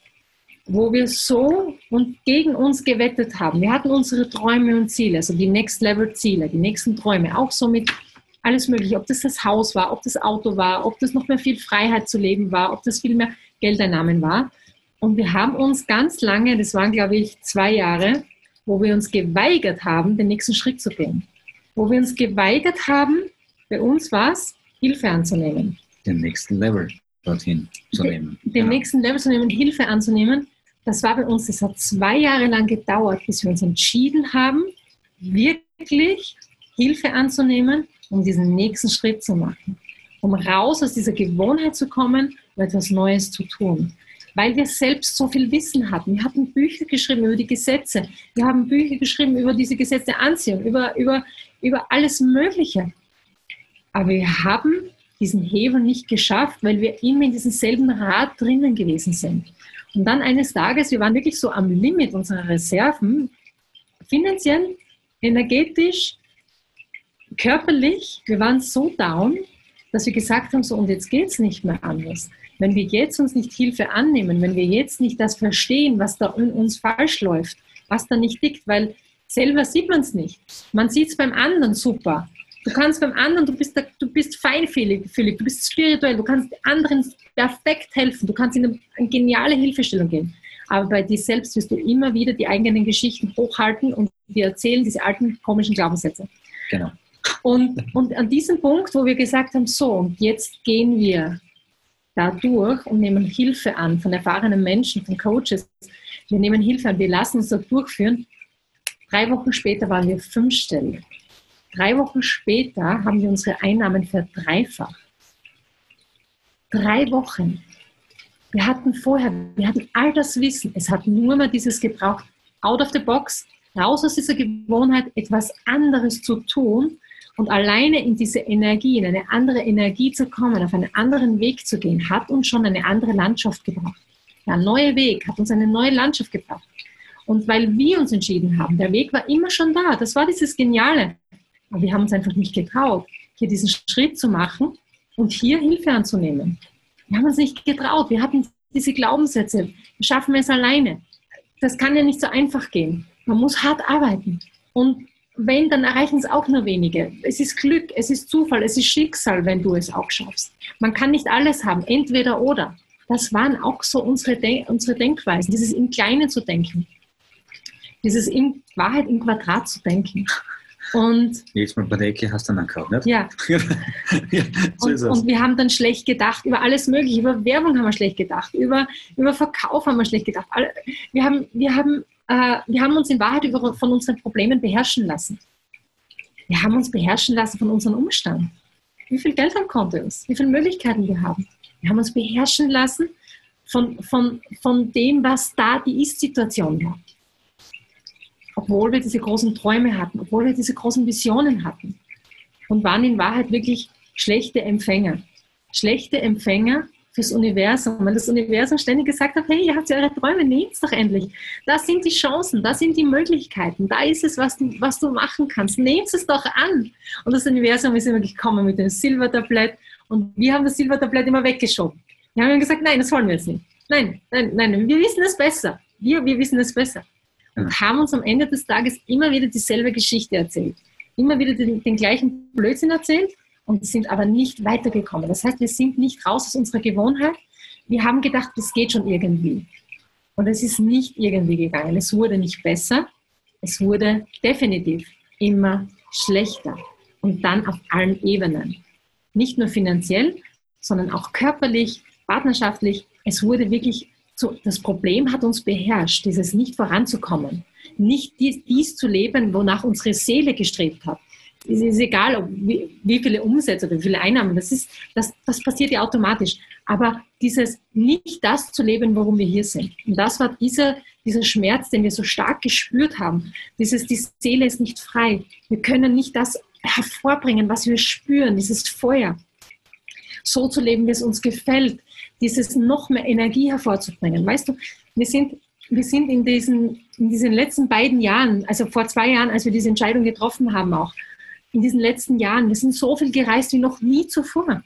wo wir so und gegen uns gewettet haben. Wir hatten unsere Träume und Ziele, also die Next Level Ziele, die nächsten Träume, auch so mit alles Mögliche, ob das das Haus war, ob das Auto war, ob das noch mehr viel Freiheit zu leben war, ob das viel mehr Geldeinnahmen war. Und wir haben uns ganz lange, das waren glaube ich zwei Jahre, wo wir uns geweigert haben, den nächsten Schritt zu gehen. Wo wir uns geweigert haben, bei uns war es, Hilfe anzunehmen. Den nächsten Level dorthin zu nehmen. Den, ja. nächsten Level zu nehmen, Hilfe anzunehmen das war bei uns, das hat zwei Jahre lang gedauert, bis wir uns entschieden haben, wirklich Hilfe anzunehmen, um diesen nächsten Schritt zu machen. Um raus aus dieser Gewohnheit zu kommen und etwas Neues zu tun. Weil wir selbst so viel Wissen hatten. Wir hatten Bücher geschrieben über die Gesetze. Wir haben Bücher geschrieben über diese Gesetze der Anziehung, über, über, über alles Mögliche. Aber wir haben diesen Hebel nicht geschafft, weil wir immer in diesem selben Rad drinnen gewesen sind. Und dann eines Tages, wir waren wirklich so am Limit unserer Reserven, finanziell, energetisch, körperlich, wir waren so down, dass wir gesagt haben, so und jetzt geht es nicht mehr anders. Wenn wir jetzt uns nicht Hilfe annehmen, wenn wir jetzt nicht das verstehen, was da in uns falsch läuft, was da nicht liegt, weil selber sieht man es nicht. Man sieht es beim anderen super. Du kannst beim anderen, du bist, du bist feinfühlig, du bist spirituell, du kannst anderen perfekt helfen, du kannst ihnen eine geniale Hilfestellung geben. Aber bei dir selbst wirst du immer wieder die eigenen Geschichten hochhalten und dir erzählen diese alten komischen Glaubenssätze. Genau. Und, und an diesem Punkt, wo wir gesagt haben, so, und jetzt gehen wir da durch und nehmen Hilfe an von erfahrenen Menschen, von Coaches. Wir nehmen Hilfe an, wir lassen uns da durchführen. Drei Wochen später waren wir fünfstellig. Drei Wochen später haben wir unsere Einnahmen verdreifacht. Drei Wochen. Wir hatten vorher, wir hatten all das Wissen. Es hat nur mal dieses gebraucht, out of the box, raus aus dieser Gewohnheit, etwas anderes zu tun und alleine in diese Energie, in eine andere Energie zu kommen, auf einen anderen Weg zu gehen, hat uns schon eine andere Landschaft gebracht. Der neue Weg hat uns eine neue Landschaft gebracht. Und weil wir uns entschieden haben, der Weg war immer schon da. Das war dieses Geniale. Aber wir haben uns einfach nicht getraut, hier diesen Schritt zu machen und hier Hilfe anzunehmen. Wir haben uns nicht getraut. Wir hatten diese Glaubenssätze. Wir schaffen es alleine. Das kann ja nicht so einfach gehen. Man muss hart arbeiten. Und wenn, dann erreichen es auch nur wenige. Es ist Glück, es ist Zufall, es ist Schicksal, wenn du es auch schaffst. Man kann nicht alles haben, entweder oder. Das waren auch so unsere, De unsere Denkweisen, dieses im Kleinen zu denken. Dieses in Wahrheit im Quadrat zu denken. Und Jetzt mal bei der Ecke hast du dann gekauft, nicht? ja, ja so und, und wir haben dann schlecht gedacht, über alles Mögliche, über Werbung haben wir schlecht gedacht, über, über Verkauf haben wir schlecht gedacht. Wir haben, wir, haben, äh, wir haben uns in Wahrheit über, von unseren Problemen beherrschen lassen. Wir haben uns beherrschen lassen von unserem Umstand. Wie viel Geld am Konto ist, wie viele Möglichkeiten wir haben. Wir haben uns beherrschen lassen von, von, von dem, was da die Ist-Situation war. Obwohl wir diese großen Träume hatten, obwohl wir diese großen Visionen hatten und waren in Wahrheit wirklich schlechte Empfänger. Schlechte Empfänger fürs Universum. Weil das Universum ständig gesagt hat, hey, ihr habt ja eure Träume, nehmt doch endlich. Das sind die Chancen, das sind die Möglichkeiten, da ist es, was du, was du machen kannst. Nehmt es doch an. Und das Universum ist immer gekommen mit dem Silbertablett und wir haben das Silbertablett immer weggeschoben. Wir haben gesagt, nein, das wollen wir jetzt nicht. Nein, nein, nein, wir wissen es besser. Wir, wir wissen es besser. Haben uns am Ende des Tages immer wieder dieselbe Geschichte erzählt. Immer wieder den, den gleichen Blödsinn erzählt und sind aber nicht weitergekommen. Das heißt, wir sind nicht raus aus unserer Gewohnheit. Wir haben gedacht, das geht schon irgendwie. Und es ist nicht irgendwie gegangen. Es wurde nicht besser. Es wurde definitiv immer schlechter. Und dann auf allen Ebenen. Nicht nur finanziell, sondern auch körperlich, partnerschaftlich. Es wurde wirklich so, das Problem hat uns beherrscht, dieses nicht voranzukommen, nicht dies, dies zu leben, wonach unsere Seele gestrebt hat. Es ist egal, ob, wie, wie viele Umsätze oder wie viele Einnahmen, das, ist, das, das passiert ja automatisch. Aber dieses nicht das zu leben, warum wir hier sind. Und das war dieser, dieser Schmerz, den wir so stark gespürt haben. Dieses, die Seele ist nicht frei. Wir können nicht das hervorbringen, was wir spüren, dieses Feuer. So zu leben, wie es uns gefällt, dieses noch mehr Energie hervorzubringen. Weißt du, wir sind, wir sind in, diesen, in diesen letzten beiden Jahren, also vor zwei Jahren, als wir diese Entscheidung getroffen haben, auch in diesen letzten Jahren, wir sind so viel gereist wie noch nie zuvor.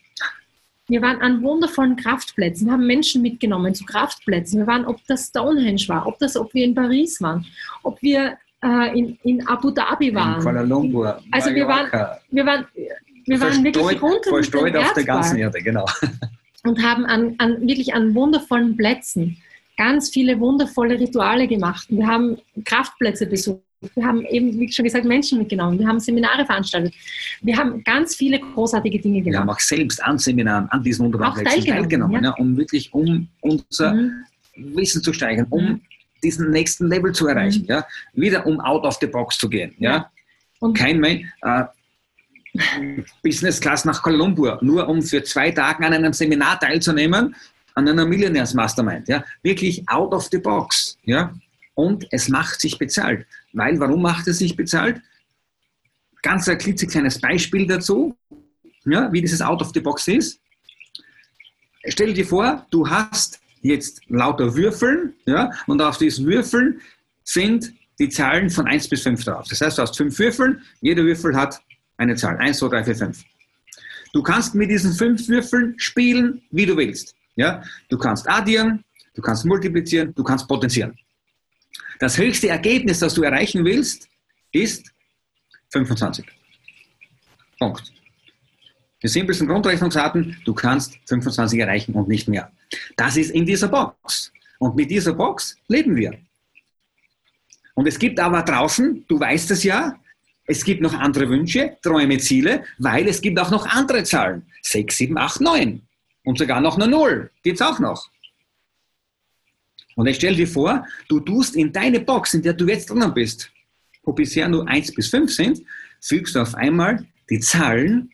Wir waren an wundervollen Kraftplätzen, wir haben Menschen mitgenommen zu Kraftplätzen. Wir waren, ob das Stonehenge war, ob, das, ob wir in Paris waren, ob wir äh, in, in Abu Dhabi waren. In Kuala Lumpur, Also wir waren, wir waren, wir waren wirklich rund um verstreut auf der ganzen Erde, genau. und haben an, an, wirklich an wundervollen Plätzen ganz viele wundervolle Rituale gemacht. Wir haben Kraftplätze besucht. Wir haben eben, wie schon gesagt, Menschen mitgenommen. Wir haben Seminare veranstaltet. Wir haben ganz viele großartige Dinge Wir haben gemacht. auch selbst an Seminaren, an diesen wunderbaren Plätzen teilgenommen, teilgenommen, ja. ja, um wirklich, um unser Mhm. Wissen zu steigern, um Mhm. diesen nächsten Level zu erreichen, Mhm. ja, wieder um out of the box zu gehen, ja. Ja. Und Kein Mensch, äh, Business Class nach Kuala Lumpur, nur um für zwei Tage an einem Seminar teilzunehmen, an einer Millionaires Mastermind, ja, wirklich out of the box, ja, und es macht sich bezahlt, weil, warum macht es sich bezahlt? Ganz ein klitzekleines Beispiel dazu, ja, wie dieses out of the box ist. Stell dir vor, du hast jetzt lauter Würfeln, ja, und auf diesen Würfeln sind die Zahlen von 1 bis 5 drauf. Das heißt, du hast fünf Würfeln, jeder Würfel hat eine Zahl. 1, 2, 3, 4, 5. Du kannst mit diesen fünf Würfeln spielen, wie du willst. Ja? Du kannst addieren, du kannst multiplizieren, du kannst potenzieren. Das höchste Ergebnis, das du erreichen willst, ist 25. Punkt. Die simpelsten Grundrechnungsarten, du kannst 25 erreichen und nicht mehr. Das ist in dieser Box. Und mit dieser Box leben wir. Und es gibt aber draußen, du weißt es ja, es gibt noch andere Wünsche, Träume, Ziele, weil es gibt auch noch andere Zahlen. 6, 7, 8, 9. Und sogar noch eine 0. Gibt es auch noch. Und jetzt stell dir vor, du tust in deine Box, in der du jetzt drinnen bist, wo bisher nur 1 bis 5 sind, fügst du auf einmal die Zahlen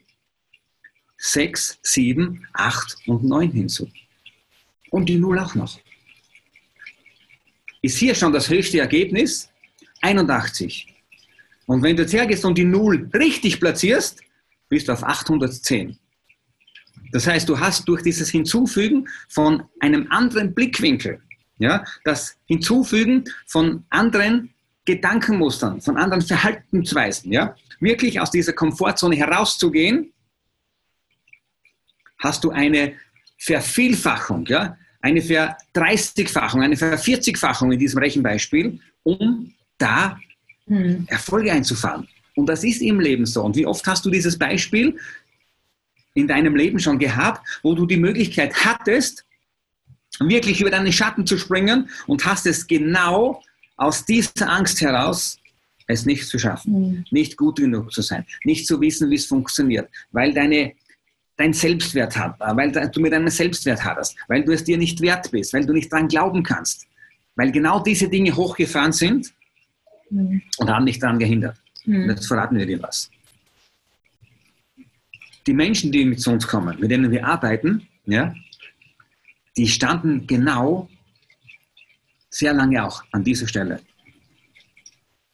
6, 7, 8 und 9 hinzu. Und die 0 auch noch. Ist hier schon das höchste Ergebnis? 81. Und wenn du jetzt hergehst und die 0 richtig platzierst, bist du auf 810. Das heißt, du hast durch dieses Hinzufügen von einem anderen Blickwinkel, ja, das Hinzufügen von anderen Gedankenmustern, von anderen Verhaltensweisen, ja, wirklich aus dieser Komfortzone herauszugehen, hast du eine Vervielfachung, ja, eine Verdreißigfachung, eine Vervierzigfachung in diesem Rechenbeispiel, um da Hm. Erfolge einzufahren. Und das ist im Leben so. Und wie oft hast du dieses Beispiel in deinem Leben schon gehabt, wo du die Möglichkeit hattest, wirklich über deinen Schatten zu springen und hast es genau aus dieser Angst heraus, es nicht zu schaffen, mhm. nicht gut genug zu sein, nicht zu wissen, wie es funktioniert, weil deine, dein Selbstwert hat, weil du mit deinem Selbstwert hattest, weil du es dir nicht wert bist, weil du nicht daran glauben kannst, weil genau diese Dinge hochgefahren sind mhm. und haben dich daran gehindert. Mhm. Jetzt verraten wir dir was. Die Menschen, die mit zu uns kommen, mit denen wir arbeiten, ja, die standen genau sehr lange auch an dieser Stelle.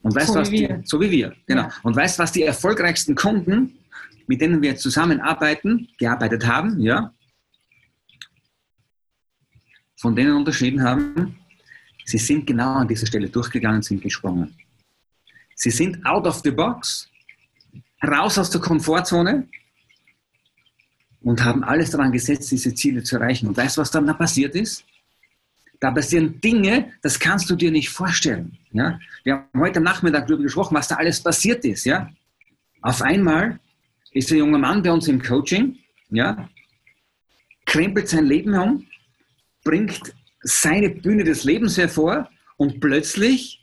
Und weißt, so, was wie die, so wie wir, genau. Ja. Und weißt was die erfolgreichsten Kunden, mit denen wir zusammenarbeiten, gearbeitet haben, ja, von denen unterschieden haben, sie sind genau an dieser Stelle durchgegangen, sind gesprungen. Sie sind out of the box, raus aus der Komfortzone und haben alles daran gesetzt, diese Ziele zu erreichen. Und weißt du, was dann da passiert ist? Da passieren Dinge, das kannst du dir nicht vorstellen. Ja? Wir haben heute Nachmittag darüber gesprochen, was da alles passiert ist. Ja? Auf einmal ist der junge Mann bei uns im Coaching, ja? krempelt sein Leben um, bringt seine Bühne des Lebens hervor und plötzlich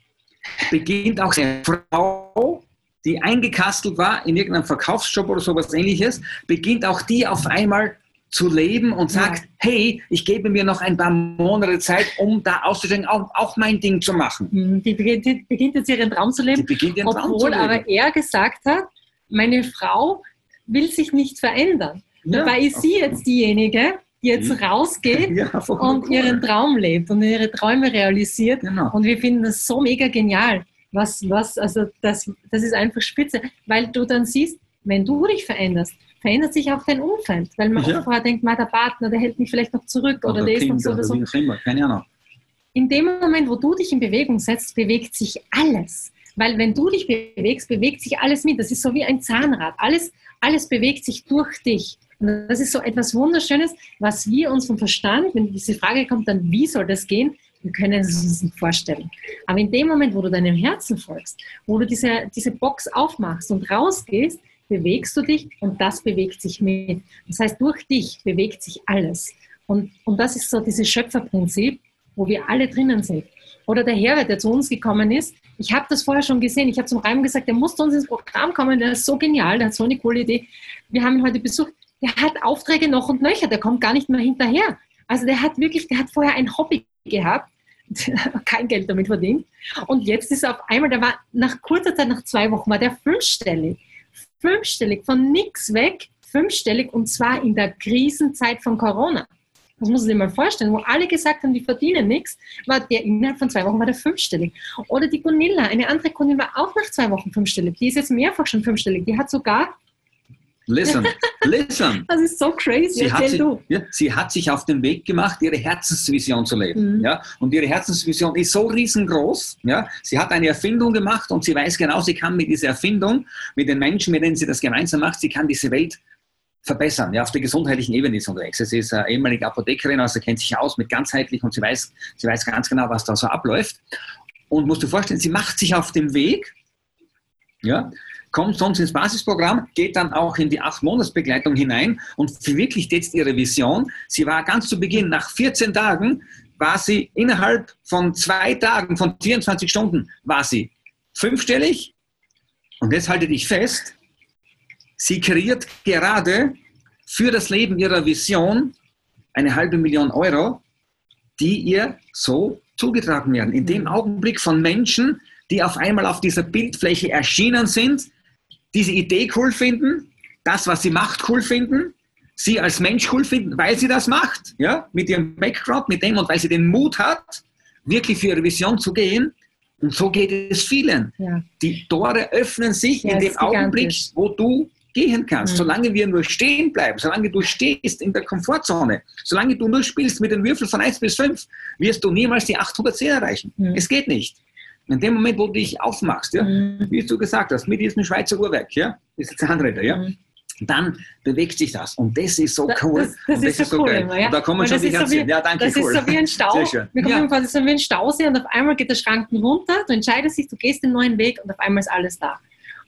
beginnt auch seine Frau die eingekastelt war in irgendeinem Verkaufsjob oder sowas ähnliches, beginnt auch die auf einmal zu leben und sagt, ja. hey, ich gebe mir noch ein paar Monate Zeit, um da auszusteigen, auch, auch mein Ding zu machen. Mhm, die beginnt, die beginnt jetzt ihren Traum zu leben, obwohl zu leben. aber er gesagt hat, meine Frau will sich nicht verändern. Ja. Dabei ist sie jetzt diejenige, die jetzt mhm. rausgeht ja, und cool. ihren Traum lebt und ihre Träume realisiert. Genau. Und wir finden das so mega genial was, was, also das, das ist einfach spitze, weil du dann siehst, wenn du dich veränderst, verändert sich auch dein Umfeld, weil man ja. vorher denkt, der Partner, der hält mich vielleicht noch zurück oder, oder der kind, ist noch so oder so. Immer, keine Ahnung. In dem Moment, wo du dich in Bewegung setzt, bewegt sich alles. Weil wenn du dich bewegst, bewegt sich alles mit. Das ist so wie ein Zahnrad. Alles, alles bewegt sich durch dich. Und das ist so etwas Wunderschönes, was wir uns vom Verstand, wenn diese Frage kommt, dann wie soll das gehen, wir können es uns nicht vorstellen. Aber in dem Moment, wo du deinem Herzen folgst, wo du diese, diese Box aufmachst und rausgehst, bewegst du dich und das bewegt sich mit. Das heißt, durch dich bewegt sich alles. Und, und das ist so dieses Schöpferprinzip, wo wir alle drinnen sind. Oder der Herbert, der zu uns gekommen ist, ich habe das vorher schon gesehen. Ich habe zum Reim gesagt, der muss zu uns ins Programm kommen, der ist so genial, der hat so eine coole Idee. Wir haben ihn heute besucht. Der hat Aufträge noch und nöcher, der kommt gar nicht mehr hinterher. Also der hat wirklich, der hat vorher ein Hobby gehabt, kein Geld damit verdient. Und jetzt ist er auf einmal, der war nach kurzer Zeit, nach zwei Wochen, war der fünfstellig. Fünfstellig, von nichts weg, fünfstellig und zwar in der Krisenzeit von Corona. Das muss man sich mal vorstellen, wo alle gesagt haben, die verdienen nichts, war der innerhalb von zwei Wochen war der fünfstellig. Oder die Gunilla, eine andere Kundin war auch nach zwei Wochen fünfstellig. Die ist jetzt mehrfach schon fünfstellig. Die hat sogar Listen, listen. Das ist so crazy. Sie hat, sich, ja, sie hat sich auf den Weg gemacht, ihre Herzensvision zu leben. Mhm. Ja? Und ihre Herzensvision ist so riesengroß. Ja? Sie hat eine Erfindung gemacht und sie weiß genau, sie kann mit dieser Erfindung, mit den Menschen, mit denen sie das gemeinsam macht, sie kann diese Welt verbessern. Ja, auf der gesundheitlichen Ebene ist unterwegs. Sie ist eine ehemalige Apothekerin, also kennt sich aus mit ganzheitlich und sie weiß, sie weiß ganz genau, was da so abläuft. Und musst du vorstellen, sie macht sich auf den Weg, ja, kommt sonst ins Basisprogramm, geht dann auch in die acht Monatsbegleitung hinein und verwirklicht jetzt ihre Vision. Sie war ganz zu Beginn, nach 14 Tagen, war sie innerhalb von zwei Tagen, von 24 Stunden, war sie fünfstellig. Und jetzt halte dich fest, sie kreiert gerade für das Leben ihrer Vision eine halbe Million Euro, die ihr so zugetragen werden. In dem Augenblick von Menschen, die auf einmal auf dieser Bildfläche erschienen sind, diese Idee cool finden, das, was sie macht, cool finden, sie als Mensch cool finden, weil sie das macht, ja, mit ihrem Background, mit dem und weil sie den Mut hat, wirklich für ihre Vision zu gehen. Und so geht es vielen. Ja. Die Tore öffnen sich ja, in dem Augenblick, wo du gehen kannst. Mhm. Solange wir nur stehen bleiben, solange du stehst in der Komfortzone, solange du nur spielst mit den Würfeln von 1 bis 5, wirst du niemals die 810 erreichen. Mhm. Es geht nicht. In dem Moment, wo du dich aufmachst, ja, mhm. wie du gesagt hast, mit diesem Schweizer Uhrwerk, ja, ist jetzt Zahnräder, ja, mhm. dann bewegt sich das. Und das ist so cool. Das, das, ist, das so cool. Immer, ja. Da kommen schon die ganzen. So ja, danke, das cool. ist so wie ein Stau. Wir kommen ja. quasi so wie ein Stausee und auf einmal geht der Schranken runter, du entscheidest dich, du gehst den neuen Weg und auf einmal ist alles da.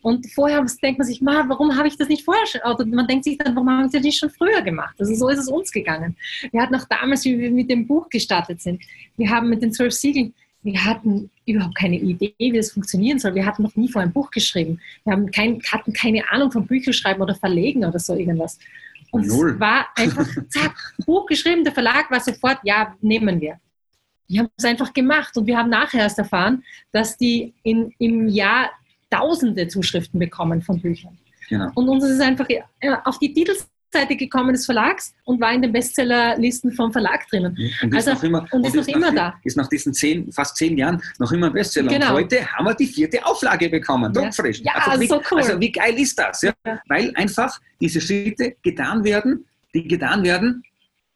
Und vorher denkt man sich, warum habe ich das nicht vorher schon? Oder man denkt sich dann, warum haben sie das nicht schon früher gemacht? Also so ist es uns gegangen. Wir hatten auch damals, wie wir mit dem Buch gestartet sind, wir haben mit den zwölf Siegeln, wir hatten überhaupt keine Idee, wie das funktionieren soll. Wir hatten noch nie vor ein Buch geschrieben. Wir haben kein, hatten keine Ahnung von Bücherschreiben oder Verlegen oder so irgendwas. Und Null. es war einfach, zack, Buch geschrieben, der Verlag war sofort, ja, nehmen wir. Wir haben es einfach gemacht und wir haben nachher erst erfahren, dass die in, im Jahr tausende Zuschriften bekommen von Büchern. Genau. Und uns ist einfach auf die Titels Seite gekommen des Verlags und war in den Bestsellerlisten vom Verlag drinnen. Und ist also, noch immer, und ist noch immer da. Ist nach diesen zehn, fast zehn Jahren noch immer ein Bestseller. Genau. Und heute haben wir die vierte Auflage bekommen, druckfrisch. Ja, also, wie, so cool. also wie geil ist das? Ja? ja? Weil einfach diese Schritte getan werden, die getan werden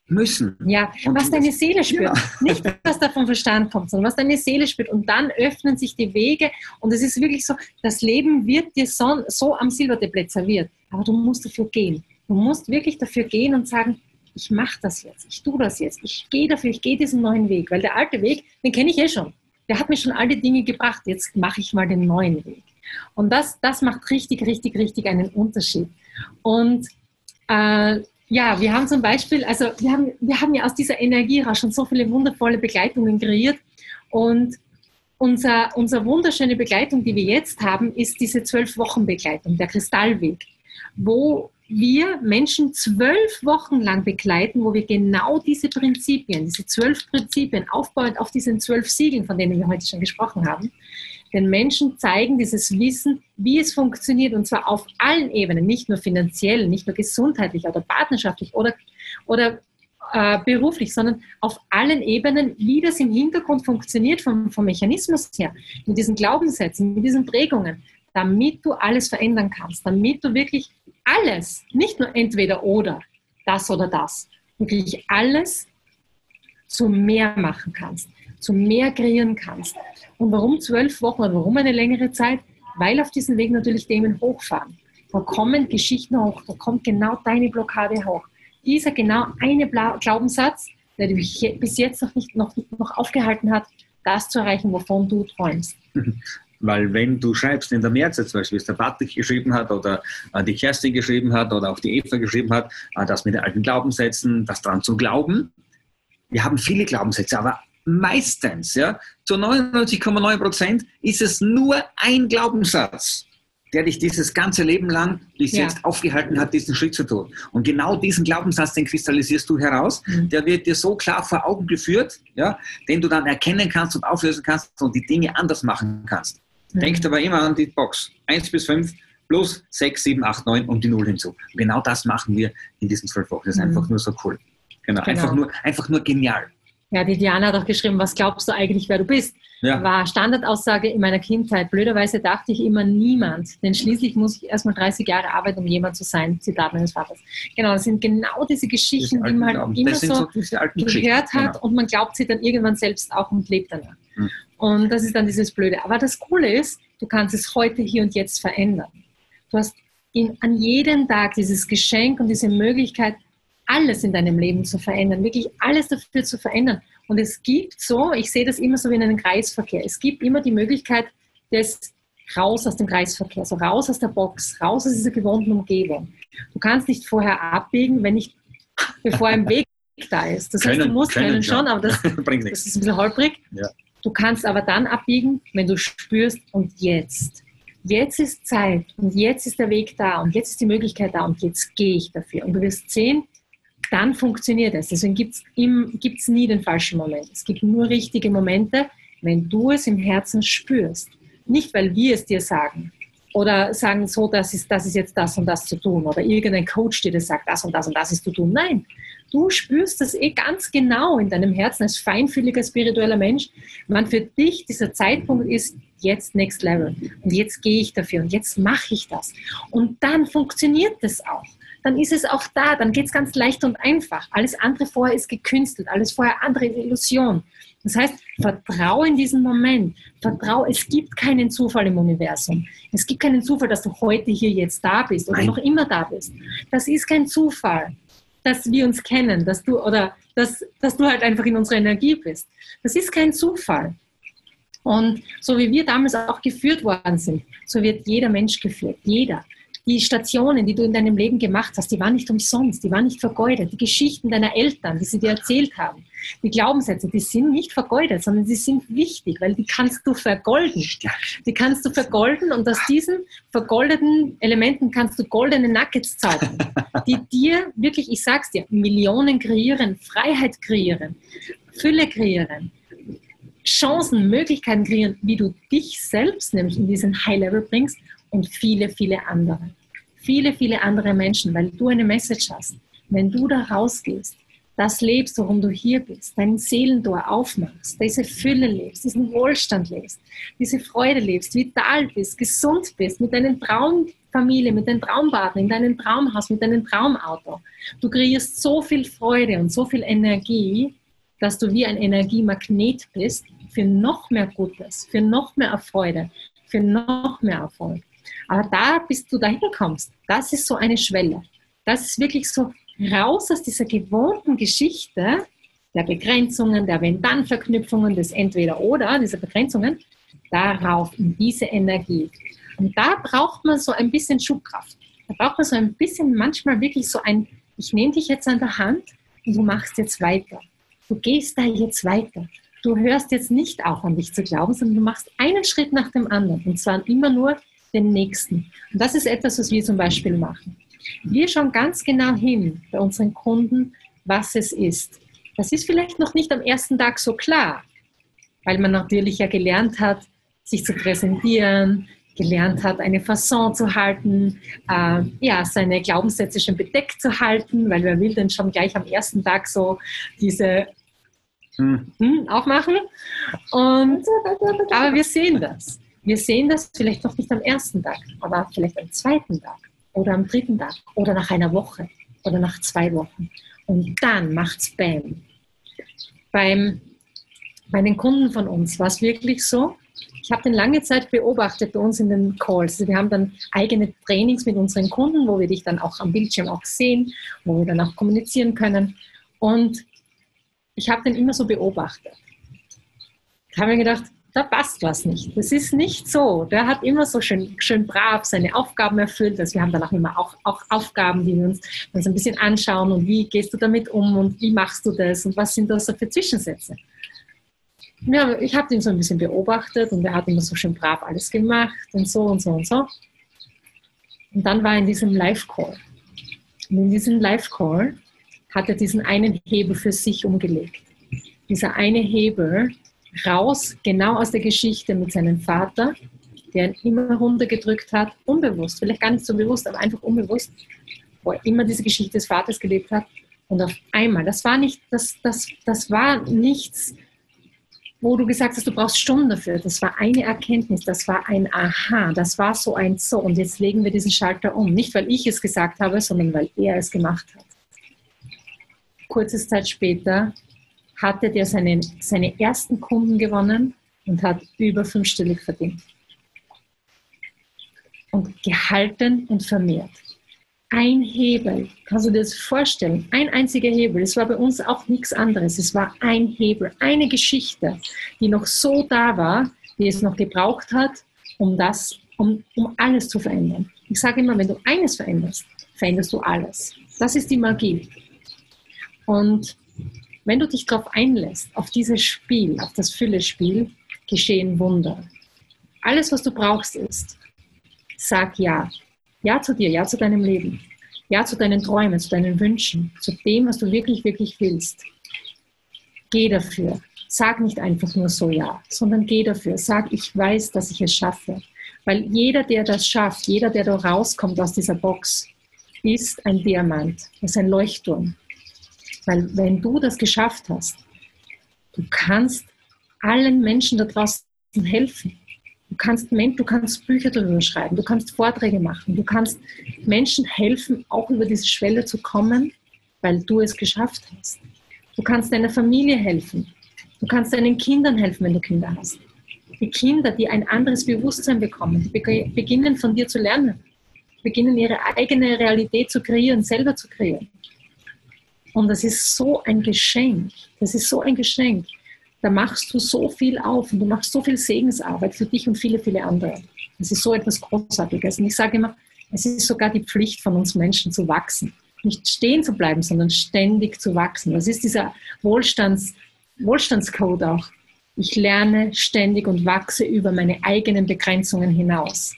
müssen. Ja, und was deine Seele spürt. Ja. Nicht, was da vom Verstand kommt, sondern was deine Seele spürt. Und dann öffnen sich die Wege. Und es ist wirklich so, das Leben wird dir so, so am Silbertablett serviert. Aber du musst dafür gehen. Du musst wirklich dafür gehen und sagen, ich mache das jetzt, ich tue das jetzt, ich gehe dafür, ich gehe diesen neuen Weg, weil der alte Weg, den kenne ich eh schon. Der hat mir schon all die Dinge gebracht, jetzt mache ich mal den neuen Weg. Und das, das macht richtig, richtig, richtig einen Unterschied. Und äh, ja, wir haben zum Beispiel, also wir haben, wir haben ja aus dieser Energie schon so viele wundervolle Begleitungen kreiert. Und unser, unsere wunderschöne Begleitung, die wir jetzt haben, ist diese zwölf Wochen Begleitung, der Kristallweg, wo wir Menschen zwölf Wochen lang begleiten, wo wir genau diese Prinzipien, diese zwölf Prinzipien aufbauend auf diesen zwölf Siegeln, von denen wir heute schon gesprochen haben, den Menschen zeigen, dieses Wissen, wie es funktioniert und zwar auf allen Ebenen, nicht nur finanziell, nicht nur gesundheitlich oder partnerschaftlich oder, oder äh, beruflich, sondern auf allen Ebenen, wie das im Hintergrund funktioniert vom, vom Mechanismus her, mit diesen Glaubenssätzen, mit diesen Prägungen, damit du alles verändern kannst, damit du wirklich alles, nicht nur entweder oder, das oder das, wirklich alles zu mehr machen kannst, zu mehr kreieren kannst. Und warum zwölf Wochen oder warum eine längere Zeit? Weil auf diesem Weg natürlich Themen hochfahren. Da kommen Geschichten hoch, da kommt genau deine Blockade hoch. Dieser genau eine Glaubenssatz, der dich bis jetzt noch nicht noch, noch aufgehalten hat, das zu erreichen, wovon du träumst. Weil wenn du schreibst in der Mehrzahl, zum Beispiel, wie es der Patrick geschrieben hat oder äh, die Kerstin geschrieben hat oder auch die Eva geschrieben hat, äh, das mit den alten Glaubenssätzen, das dran zu glauben. Wir haben viele Glaubenssätze, aber meistens, ja, zu 99,9 Prozent ist es nur ein Glaubenssatz, der dich dieses ganze Leben lang bis ja. jetzt aufgehalten hat, diesen Schritt zu tun. Und genau diesen Glaubenssatz, den kristallisierst du heraus, mhm. der wird dir so klar vor Augen geführt, ja, den du dann erkennen kannst und auflösen kannst und die Dinge anders machen kannst. Mhm. Denkt aber immer an die Box. 1 bis 5 plus 6, 7, 8, 9 und die 0 hinzu. Und genau das machen wir in diesen 12 Wochen. Das ist mhm. einfach nur so cool. Genau, genau. Einfach, nur, einfach nur genial. Ja, die Diana hat auch geschrieben, was glaubst du eigentlich, wer du bist? Ja. War Standardaussage in meiner Kindheit. Blöderweise dachte ich immer niemand, denn schließlich muss ich erstmal 30 Jahre arbeiten, um jemand zu sein. Zitat meines Vaters. Genau, das sind genau diese Geschichten, die man halt immer so, so gehört hat genau. und man glaubt sie dann irgendwann selbst auch und lebt danach. Hm. Und das ist dann dieses Blöde. Aber das Coole ist, du kannst es heute, hier und jetzt verändern. Du hast in, an jedem Tag dieses Geschenk und diese Möglichkeit, alles in deinem Leben zu verändern, wirklich alles dafür zu verändern. Und es gibt so, ich sehe das immer so wie in einem Kreisverkehr, es gibt immer die Möglichkeit des raus aus dem Kreisverkehr, so raus aus der Box, raus aus dieser gewohnten Umgebung. Du kannst nicht vorher abbiegen, wenn nicht, bevor ein Weg da ist. Das können, heißt, du musst können, können schon, ja. aber das, das, ist ein bisschen holprig. Ja. Du kannst aber dann abbiegen, wenn du spürst, und jetzt. Jetzt ist Zeit und jetzt ist der Weg da und jetzt ist die Möglichkeit da und jetzt gehe ich dafür. Und du wirst sehen, dann funktioniert es. Deswegen gibt es nie den falschen Moment. Es gibt nur richtige Momente, wenn du es im Herzen spürst. Nicht, weil wir es dir sagen oder sagen, so, das ist, das ist jetzt das und das zu tun oder irgendein Coach dir das sagt, das und das und das ist zu tun. Nein, du spürst das eh ganz genau in deinem Herzen als feinfühliger spiritueller Mensch, wann für dich dieser Zeitpunkt ist, jetzt Next Level. Und jetzt gehe ich dafür und jetzt mache ich das. Und dann funktioniert das auch. Dann ist es auch da, dann geht es ganz leicht und einfach. Alles andere vorher ist gekünstelt, alles vorher andere ist Illusion. Das heißt, vertraue in diesen Moment. Vertraue, es gibt keinen Zufall im Universum. Es gibt keinen Zufall, dass du heute hier jetzt da bist oder Nein. noch immer da bist. Das ist kein Zufall dass wir uns kennen, dass du oder dass, dass du halt einfach in unserer Energie bist. Das ist kein Zufall. Und so wie wir damals auch geführt worden sind, so wird jeder Mensch geführt. Jeder. Die Stationen, die du in deinem Leben gemacht hast, die waren nicht umsonst, die waren nicht vergeudet. Die Geschichten deiner Eltern, die sie dir erzählt haben, die Glaubenssätze, die sind nicht vergeudet, sondern sie sind wichtig, weil die kannst du vergolden. Die kannst du vergolden und aus diesen vergoldeten Elementen kannst du goldene Nuggets zaubern, die dir wirklich, ich sag's dir, Millionen kreieren, Freiheit kreieren, Fülle kreieren. Chancen, Möglichkeiten kreieren, wie du dich selbst nämlich in diesen High Level bringst und viele, viele andere. Viele, viele andere Menschen, weil du eine Message hast. Wenn du da rausgehst, das lebst, worum du hier bist, dein Seelentor aufmachst, diese Fülle lebst, diesen Wohlstand lebst, diese Freude lebst, vital bist, gesund bist, mit deinen Traumfamilie, mit deinem Traumpartner, in deinem Traumhaus, mit deinem Traumauto. Du kreierst so viel Freude und so viel Energie, dass du wie ein Energiemagnet bist für noch mehr Gutes, für noch mehr Freude, für noch mehr Erfolg. Aber da, bis du dahin kommst, das ist so eine Schwelle. Das ist wirklich so raus aus dieser gewohnten Geschichte der Begrenzungen, der Wenn-Dann-Verknüpfungen, des Entweder-Oder, dieser Begrenzungen, darauf in diese Energie. Und da braucht man so ein bisschen Schubkraft. Da braucht man so ein bisschen manchmal wirklich so ein, ich nehme dich jetzt an der Hand und du machst jetzt weiter. Du gehst da jetzt weiter. Du hörst jetzt nicht auf an dich zu glauben, sondern du machst einen Schritt nach dem anderen und zwar immer nur den nächsten. Und das ist etwas, was wir zum Beispiel machen. Wir schauen ganz genau hin bei unseren Kunden, was es ist. Das ist vielleicht noch nicht am ersten Tag so klar, weil man natürlich ja gelernt hat, sich zu präsentieren, gelernt hat, eine Fasson zu halten, äh, ja, seine Glaubenssätze schon bedeckt zu halten, weil wer will denn schon gleich am ersten Tag so diese hm. Hm, aufmachen. Und, aber wir sehen das. Wir sehen das vielleicht noch nicht am ersten Tag, aber vielleicht am zweiten Tag oder am dritten Tag oder nach einer Woche oder nach zwei Wochen. Und dann macht's Bam. Beim, bei den Kunden von uns war es wirklich so, ich habe den lange Zeit beobachtet bei uns in den Calls. Also wir haben dann eigene Trainings mit unseren Kunden, wo wir dich dann auch am Bildschirm auch sehen, wo wir dann auch kommunizieren können. Und ich habe den immer so beobachtet. Ich habe mir gedacht, da passt was nicht. Das ist nicht so. Der hat immer so schön, schön brav seine Aufgaben erfüllt. Also wir haben dann auch immer auch, auch Aufgaben, die wir uns, uns ein bisschen anschauen und wie gehst du damit um und wie machst du das und was sind das für Zwischensätze ja, ich habe ihn so ein bisschen beobachtet und er hat immer so schön brav alles gemacht und so und so und so. Und dann war er in diesem Live-Call. Und in diesem Live-Call hat er diesen einen Hebel für sich umgelegt. Dieser eine Hebel raus, genau aus der Geschichte mit seinem Vater, der ihn immer runtergedrückt hat, unbewusst, vielleicht gar nicht so bewusst, aber einfach unbewusst, wo er immer diese Geschichte des Vaters gelebt hat. Und auf einmal, das war nicht, das, das, das war nichts, wo du gesagt hast, du brauchst Stunden dafür. Das war eine Erkenntnis, das war ein Aha, das war so ein So. Und jetzt legen wir diesen Schalter um. Nicht, weil ich es gesagt habe, sondern weil er es gemacht hat. Kurze Zeit später hatte der seine, seine ersten Kunden gewonnen und hat über fünfstellig verdient. Und gehalten und vermehrt ein Hebel. Kannst du dir das vorstellen? Ein einziger Hebel. Es war bei uns auch nichts anderes. Es war ein Hebel, eine Geschichte, die noch so da war, die es noch gebraucht hat, um das, um, um alles zu verändern. Ich sage immer, wenn du eines veränderst, veränderst du alles. Das ist die Magie. Und wenn du dich darauf einlässt, auf dieses Spiel, auf das Fülle-Spiel, geschehen Wunder. Alles, was du brauchst, ist, sag ja. Ja zu dir, ja zu deinem Leben. Ja zu deinen Träumen, zu deinen Wünschen, zu dem, was du wirklich, wirklich willst. Geh dafür. Sag nicht einfach nur so ja, sondern geh dafür. Sag, ich weiß, dass ich es schaffe. Weil jeder, der das schafft, jeder, der da rauskommt aus dieser Box, ist ein Diamant, ist ein Leuchtturm. Weil wenn du das geschafft hast, du kannst allen Menschen da draußen helfen. Du kannst, du kannst Bücher darüber schreiben, du kannst Vorträge machen, du kannst Menschen helfen, auch über diese Schwelle zu kommen, weil du es geschafft hast. Du kannst deiner Familie helfen. Du kannst deinen Kindern helfen, wenn du Kinder hast. Die Kinder, die ein anderes Bewusstsein bekommen, beginnen von dir zu lernen, beginnen ihre eigene Realität zu kreieren, selber zu kreieren. Und das ist so ein Geschenk. Das ist so ein Geschenk da machst du so viel auf und du machst so viel Segensarbeit für dich und viele, viele andere. Das ist so etwas Großartiges. Und ich sage immer, Es ist sogar die Pflicht von uns Menschen zu wachsen. Nicht stehen zu bleiben, sondern ständig zu wachsen. Das ist dieser Wohlstands, Wohlstandscode auch. Ich lerne ständig und wachse über meine eigenen Begrenzungen hinaus.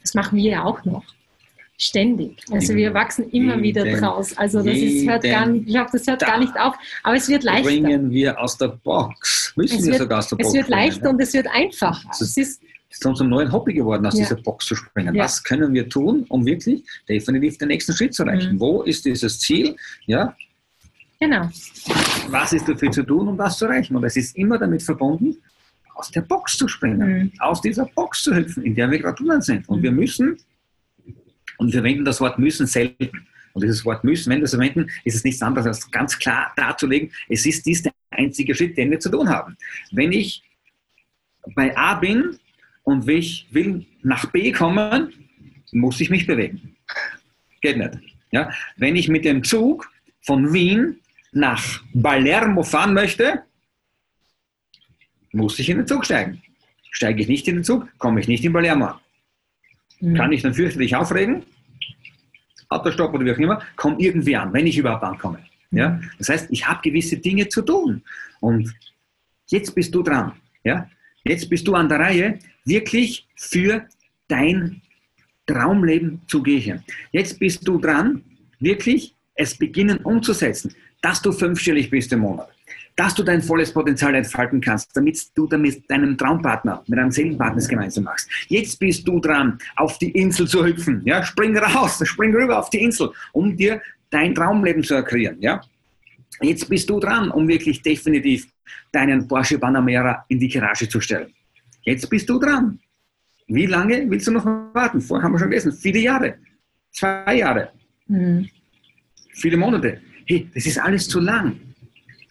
Das machen wir ja auch noch. Ständig. Also wir wachsen immer wieder draus. Also das ist, hört gar nicht, ich glaube, das hört gar nicht auf. Aber es wird leichter. Bringen wir aus der Box. Müssen es wir wird, sogar aus der Box. Es wird leichter bringen. und es wird einfacher. Das ist, es ist, ist uns ein neues Hobby geworden, aus Ja. dieser Box zu springen. Ja. Was können wir tun, um wirklich definitiv den nächsten Schritt zu erreichen? Mhm. Wo ist dieses Ziel? Ja, genau. was ist dafür zu tun, um das zu erreichen? Und es ist immer damit verbunden, aus der Box zu springen, Mhm. aus dieser Box zu hüpfen, in der wir gerade drinnen sind. Und Mhm. wir müssen, und wir verwenden das Wort müssen selten. Und dieses Wort müssen, wenn wir es verwenden, ist es nichts anderes als ganz klar darzulegen, es ist dies der einzige Schritt, den wir zu tun haben. Wenn ich bei A bin und ich will nach B kommen, muss ich mich bewegen. Geht nicht. Ja? Wenn ich mit dem Zug von Wien nach Palermo fahren möchte, muss ich in den Zug steigen. Steige ich nicht in den Zug, komme ich nicht in Palermo an. Mhm. Kann ich dann fürchterlich aufregen, Autostopp oder wie auch immer, komme irgendwie an, wenn ich überhaupt ankomme. Ja? Das heißt, ich habe gewisse Dinge zu tun. Und jetzt bist du dran. Ja? Jetzt bist du an der Reihe, wirklich für dein Traumleben zu gehen. Jetzt bist du dran, wirklich es beginnen umzusetzen, dass du fünfstellig bist im Monat, dass du dein volles Potenzial entfalten kannst, damit du dann mit deinem Traumpartner, mit deinem Seelenpartner es gemeinsam machst. Jetzt bist du dran, auf die Insel zu hüpfen. Ja? Spring raus, spring rüber auf die Insel, um dir dein Traumleben zu kreieren. Ja? Jetzt bist du dran, um wirklich definitiv deinen Porsche Panamera in die Garage zu stellen. Jetzt bist du dran. Wie lange willst du noch warten? Vorher haben wir schon gelesen, viele Jahre, zwei Jahre, Mhm. viele Monate. Hey, das ist alles zu lang.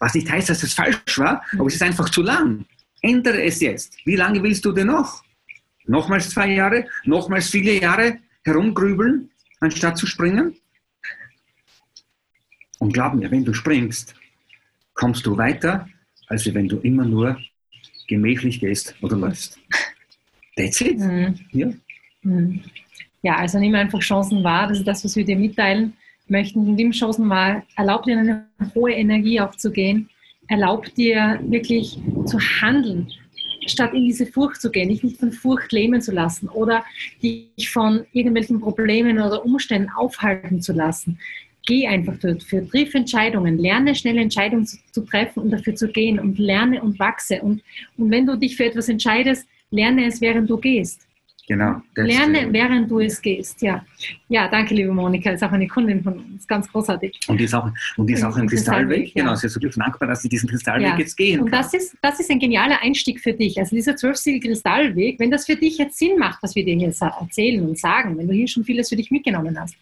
Was nicht heißt, dass es falsch war, aber es ist einfach zu lang. Ändere es jetzt. Wie lange willst du denn noch? Nochmals zwei Jahre, nochmals viele Jahre herumgrübeln, anstatt zu springen? Und glaub mir, wenn du springst, kommst du weiter, als wenn du immer nur gemächlich gehst oder läufst. That's it. Mhm. Ja. Mhm. Ja, also nimm einfach Chancen wahr. Das ist das, was wir dir mitteilen möchten. Nimm Chancen wahr. Erlaub dir eine hohe Energie auch zu gehen. Erlaub dir wirklich zu handeln, statt in diese Furcht zu gehen, dich nicht von Furcht lähmen zu lassen oder dich von irgendwelchen Problemen oder Umständen aufhalten zu lassen. Geh einfach dafür, triff Entscheidungen, lerne schnelle Entscheidungen zu, zu treffen und dafür zu gehen und lerne und wachse. Und, und wenn du dich für etwas entscheidest, lerne es, während du gehst. Genau. Lerne, während du es gehst. Ja. ja, danke, liebe Monika. Ist auch eine Kundin von uns. Ganz großartig. Und die ist auch, und die ist auch im Kristallweg, Kristallweg. ja. Genau, sie ist wirklich dankbar, dass sie diesen Kristallweg Ja. jetzt gehen Und kann. das ist, das ist ein genialer Einstieg für dich. Also dieser zwölfsiegel Kristallweg, wenn das für dich jetzt Sinn macht, was wir dir hier erzählen und sagen, wenn du hier schon vieles für dich mitgenommen hast,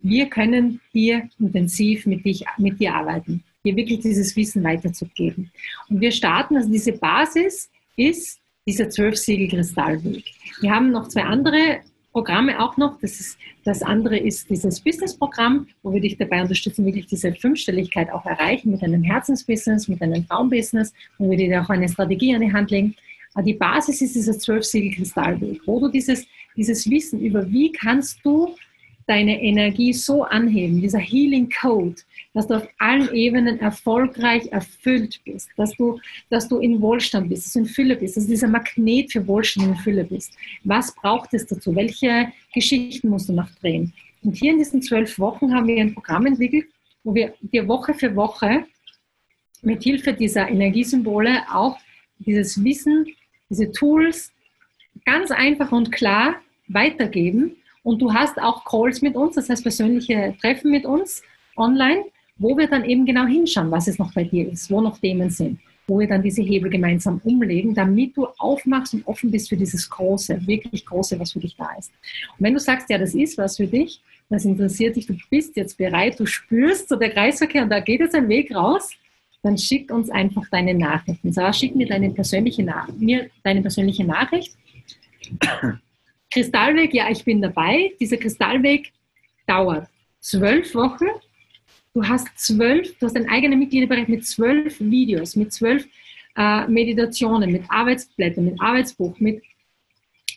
wir können hier intensiv mit, dich, mit dir arbeiten, dir wirklich dieses Wissen weiterzugeben. Und wir starten, also diese Basis ist dieser zwölfsiegel-Kristallweg. Wir haben noch zwei andere Programme auch noch. Das, ist, das andere ist dieses Business-Programm, wo wir dich dabei unterstützen, wirklich diese Fünfstelligkeit auch erreichen mit einem Herzensbusiness, mit einem Traumbusiness, wo wir dir auch eine Strategie an die Hand legen. Aber die Basis ist dieser zwölfsiegel-Kristallweg, wo du dieses, dieses Wissen über, wie kannst du deine Energie so anheben, dieser Healing Code, dass du auf allen Ebenen erfolgreich erfüllt bist, dass du, dass du in Wohlstand bist, dass du in Fülle bist, dass du dieser Magnet für Wohlstand und Fülle bist. Was braucht es dazu? Welche Geschichten musst du noch drehen? Und hier in diesen zwölf Wochen haben wir ein Programm entwickelt, wo wir dir Woche für Woche mit Hilfe dieser Energiesymbole auch dieses Wissen, diese Tools ganz einfach und klar weitergeben. Und du hast auch Calls mit uns, das heißt persönliche Treffen mit uns online, wo wir dann eben genau hinschauen, was es noch bei dir ist, wo noch Themen sind, wo wir dann diese Hebel gemeinsam umlegen, damit du aufmachst und offen bist für dieses Große, wirklich Große, was für dich da ist. Und wenn du sagst, ja, das ist was für dich, das interessiert dich, du bist jetzt bereit, du spürst so der Kreisverkehr und da geht jetzt ein Weg raus, dann schick uns einfach deine Nachrichten. So, schick mir deine persönliche, Nach mir deine persönliche Nachricht. Kristallweg, ja, ich bin dabei. Dieser Kristallweg dauert zwölf Wochen. Du hast zwölf, du hast einen eigenen Mitgliederbereich mit zwölf Videos, mit zwölf äh, Meditationen, mit Arbeitsblättern, mit Arbeitsbuch, mit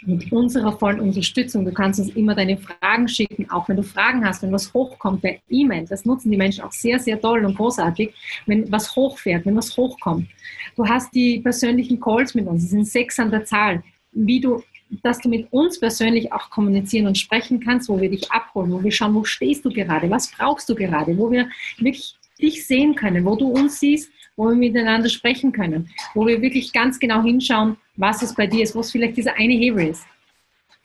mit unserer vollen Unterstützung. Du kannst uns immer deine Fragen schicken, auch wenn du Fragen hast, wenn was hochkommt per E-Mail. Das nutzen die Menschen auch sehr, sehr toll und großartig, wenn was hochfährt, wenn was hochkommt. Du hast die persönlichen Calls mit uns, es sind sechs an der Zahl, wie du, dass du mit uns persönlich auch kommunizieren und sprechen kannst, wo wir dich abholen, wo wir schauen, wo stehst du gerade, was brauchst du gerade, wo wir wirklich dich sehen können, wo du uns siehst, wo wir miteinander sprechen können, wo wir wirklich ganz genau hinschauen, was es bei dir ist, was vielleicht dieser eine Hebel ist.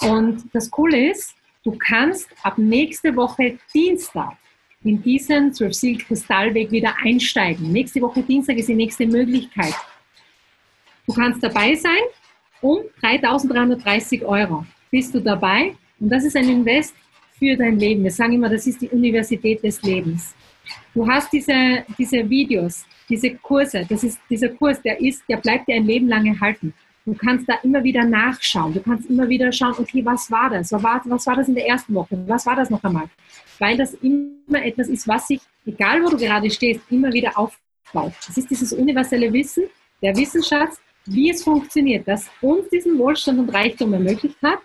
Und das Coole ist, du kannst ab nächste Woche Dienstag in diesen 12 Seal Kristallweg wieder einsteigen. Nächste Woche Dienstag ist die nächste Möglichkeit. Du kannst dabei sein um 3.330 Euro. Bist du dabei? Und das ist ein Invest für dein Leben. Wir sagen immer, das ist die Universität des Lebens. Du hast diese, diese Videos, diese Kurse, das ist dieser Kurs, der ist, der bleibt dir ein Leben lang erhalten. Du kannst da immer wieder nachschauen. Du kannst immer wieder schauen, okay, was war das? Was war, das in der ersten Woche? Was war das noch einmal? Weil das immer etwas ist, was sich, egal wo du gerade stehst, immer wieder aufbaut. Das ist dieses universelle Wissen, der Wissensschatz, wie es funktioniert, das uns diesen Wohlstand und Reichtum ermöglicht hat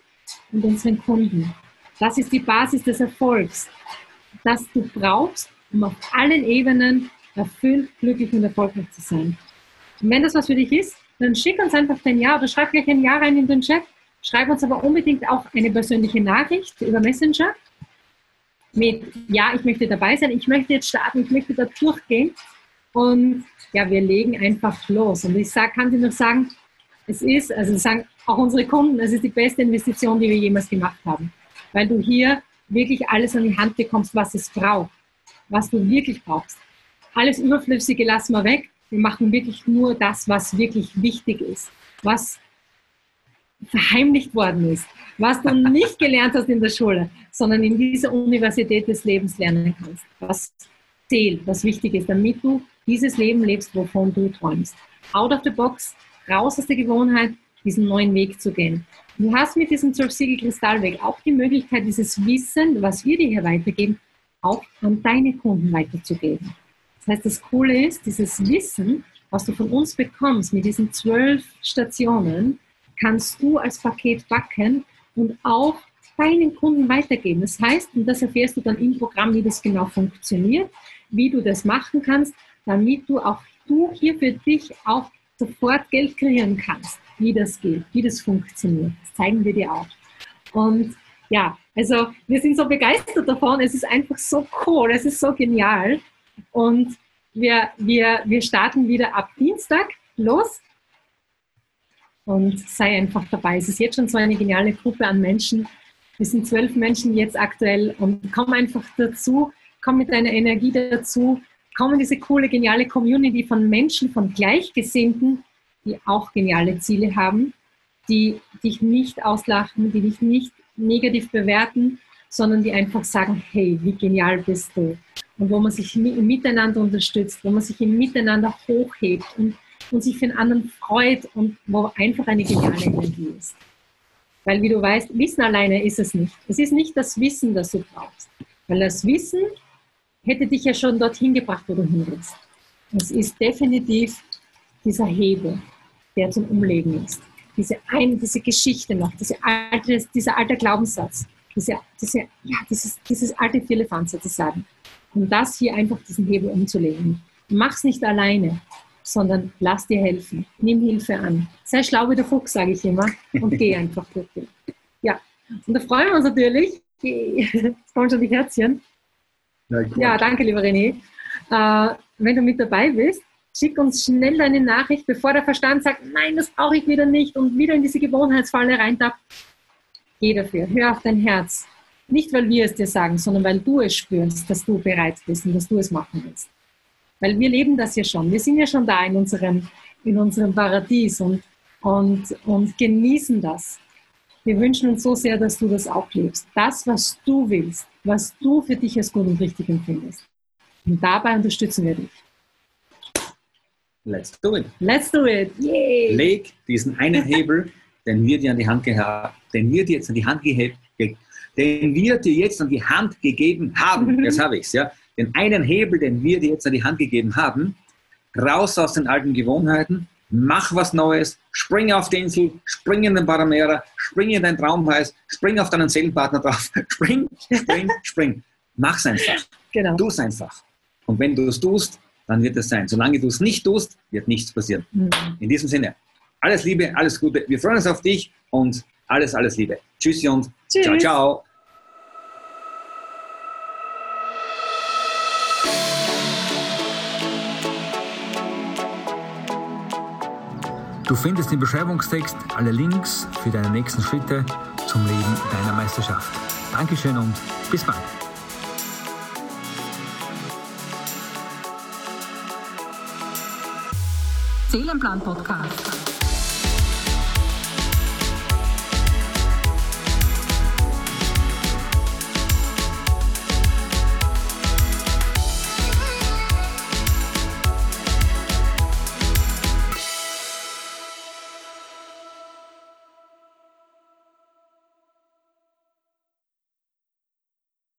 und unseren Kunden. Das ist die Basis des Erfolgs, das du brauchst, um auf allen Ebenen erfüllt, glücklich und erfolgreich zu sein. Und wenn das was für dich ist, dann schick uns einfach dein Ja oder schreib gleich ein Ja rein in den Chat. Schreib uns aber unbedingt auch eine persönliche Nachricht über Messenger mit Ja, ich möchte dabei sein, ich möchte jetzt starten, ich möchte da durchgehen. Und ja, wir legen einfach los. Und ich sag, kann dir noch sagen, es ist, also sagen auch unsere Kunden, es ist die beste Investition, die wir jemals gemacht haben. Weil du hier wirklich alles an die Hand bekommst, was es braucht, was du wirklich brauchst. Alles Überflüssige lassen wir weg wir machen wirklich nur das, was wirklich wichtig ist, was verheimlicht worden ist, was du nicht gelernt hast in der Schule, sondern in dieser Universität des Lebens lernen kannst, was zählt, was wichtig ist, damit du dieses Leben lebst, wovon du träumst. Out of the box, raus aus der Gewohnheit, diesen neuen Weg zu gehen. Du hast mit diesem 12-Siegel-Kristallweg auch die Möglichkeit, dieses Wissen, was wir dir hier weitergeben, auch an deine Kunden weiterzugeben. Das heißt, das Coole ist, dieses Wissen, was du von uns bekommst mit diesen zwölf Stationen, kannst du als Paket backen und auch deinen Kunden weitergeben. Das heißt, und das erfährst du dann im Programm, wie das genau funktioniert, wie du das machen kannst, damit du auch du hier für dich auch sofort Geld kreieren kannst, wie das geht, wie das funktioniert. Das zeigen wir dir auch. Und ja, also wir sind so begeistert davon. Es ist einfach so cool, es ist so genial. Und wir, wir, wir starten wieder ab Dienstag los. Und sei einfach dabei. Es ist jetzt schon so eine geniale Gruppe an Menschen. Wir sind zwölf Menschen jetzt aktuell und komm einfach dazu, komm mit deiner Energie dazu, komm in diese coole, geniale Community von Menschen, von Gleichgesinnten, die auch geniale Ziele haben, die dich nicht auslachen, die dich nicht negativ bewerten, sondern die einfach sagen, hey, wie genial bist du und wo man sich Miteinander unterstützt, wo man sich im Miteinander hochhebt und, und sich für den anderen freut und wo einfach eine geniale Energie ist. Weil, wie du weißt, Wissen alleine ist es nicht. Es ist nicht das Wissen, das du brauchst. Weil das Wissen hätte dich ja schon dorthin gebracht, wo du hin willst. Es ist definitiv dieser Hebel, der zum Umlegen ist. Diese, eine, diese Geschichte noch, diese alte, dieser alte Glaubenssatz, diese, diese, ja, dieses, dieses alte Vierlefanz sozusagen um das hier einfach diesen Hebel umzulegen. Mach's nicht alleine, sondern lass dir helfen. Nimm Hilfe an. Sei schlau wie der Fuchs, sage ich immer, und geh einfach durch. Ja, und da freuen wir uns natürlich. Jetzt kommen schon die Herzchen. Ja, danke, lieber René. Äh, wenn du mit dabei bist, schick uns schnell deine Nachricht, bevor der Verstand sagt, nein, das brauche ich wieder nicht und wieder in diese Gewohnheitsfalle reintappt. Geh dafür, hör auf dein Herz. Nicht, weil wir es dir sagen, sondern weil du es spürst, dass du bereit bist und dass du es machen willst. Weil wir leben das ja schon. Wir sind ja schon da in unserem, in unserem Paradies und, und, und genießen das. Wir wünschen uns so sehr, dass du das auch lebst. Das, was du willst, was du für dich als gut und richtig empfindest. Und dabei unterstützen wir dich. Let's do it. Let's do it. Yay. Leg diesen einen Hebel, den wir dir an die Hand gehabt, den wir dir jetzt an die Hand gehebt, den wir dir jetzt an die Hand gegeben haben, mhm. jetzt habe ich es, ja, den einen Hebel, den wir dir jetzt an die Hand gegeben haben, raus aus den alten Gewohnheiten, mach was Neues, spring auf die Insel, spring in den Paramera, spring in dein Traumhaus, spring auf deinen Seelenpartner drauf, spring, spring, spring. Mach's einfach. Genau. Tu es einfach. Und wenn du es tust, dann wird es sein. Solange du es nicht tust, wird nichts passieren. Mhm. In diesem Sinne, alles Liebe, alles Gute. Wir freuen uns auf dich und alles, alles Liebe. Tschüssi und Tschüss. ciao, ciao. Du findest im Beschreibungstext alle Links für deine nächsten Schritte zum Leben deiner Meisterschaft. Dankeschön und bis bald. Seelenplan Podcast.